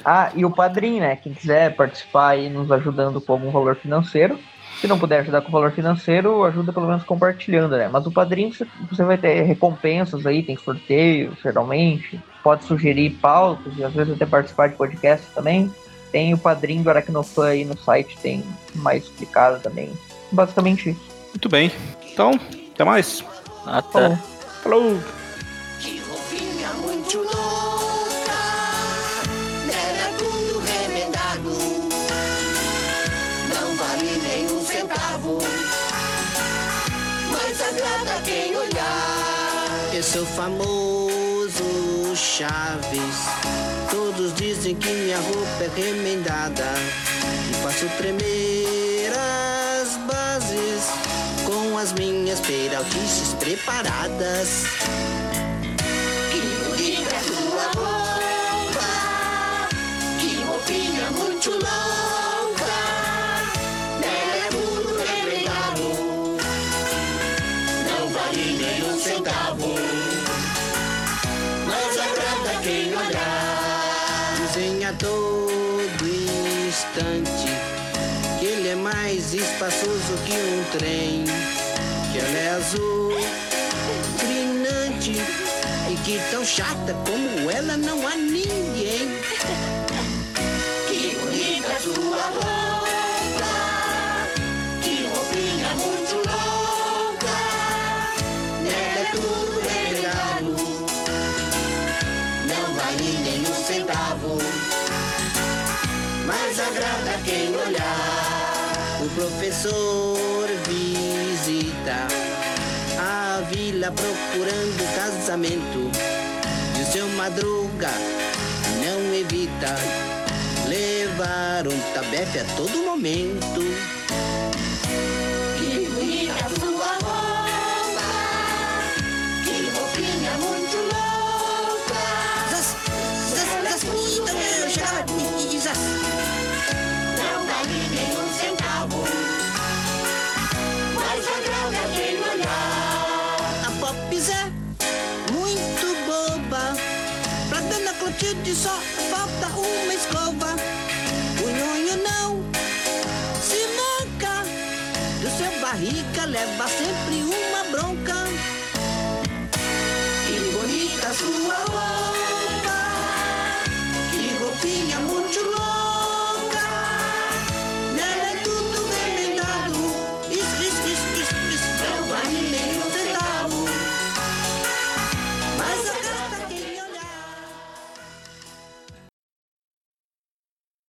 D: Ah, e o padrinho, né? Quem quiser participar aí nos ajudando com algum valor financeiro. Se não puder ajudar com valor financeiro, ajuda pelo menos compartilhando, né? Mas o padrinho você vai ter recompensas aí, tem sorteio, geralmente. Pode sugerir pautas e às vezes até participar de podcast também. Tem o padrinho do Aracnofan aí no site, tem mais explicado também. Basicamente isso.
B: Muito bem. Então, até mais.
C: Até.
B: Falou.
A: Mas olhar. Eu sou famoso Chaves. Todos dizem que minha roupa é remendada. E faço tremer as bases com as minhas peraltices preparadas. Que bonita é sua roupa, que roupinha muito louca. Azul, brilhante e que tão chata como ela não há ninguém. Que bonita sua roupa, que roupinha muito louca, nela é tudo revelado, não vale nem um centavo mas agrada quem olhar. O professor procurando casamento. E o seu madruga não evita levar um tabefe a todo momento. Clotilde só falta uma escova. O nhonho não se manca, do seu barriga leva sempre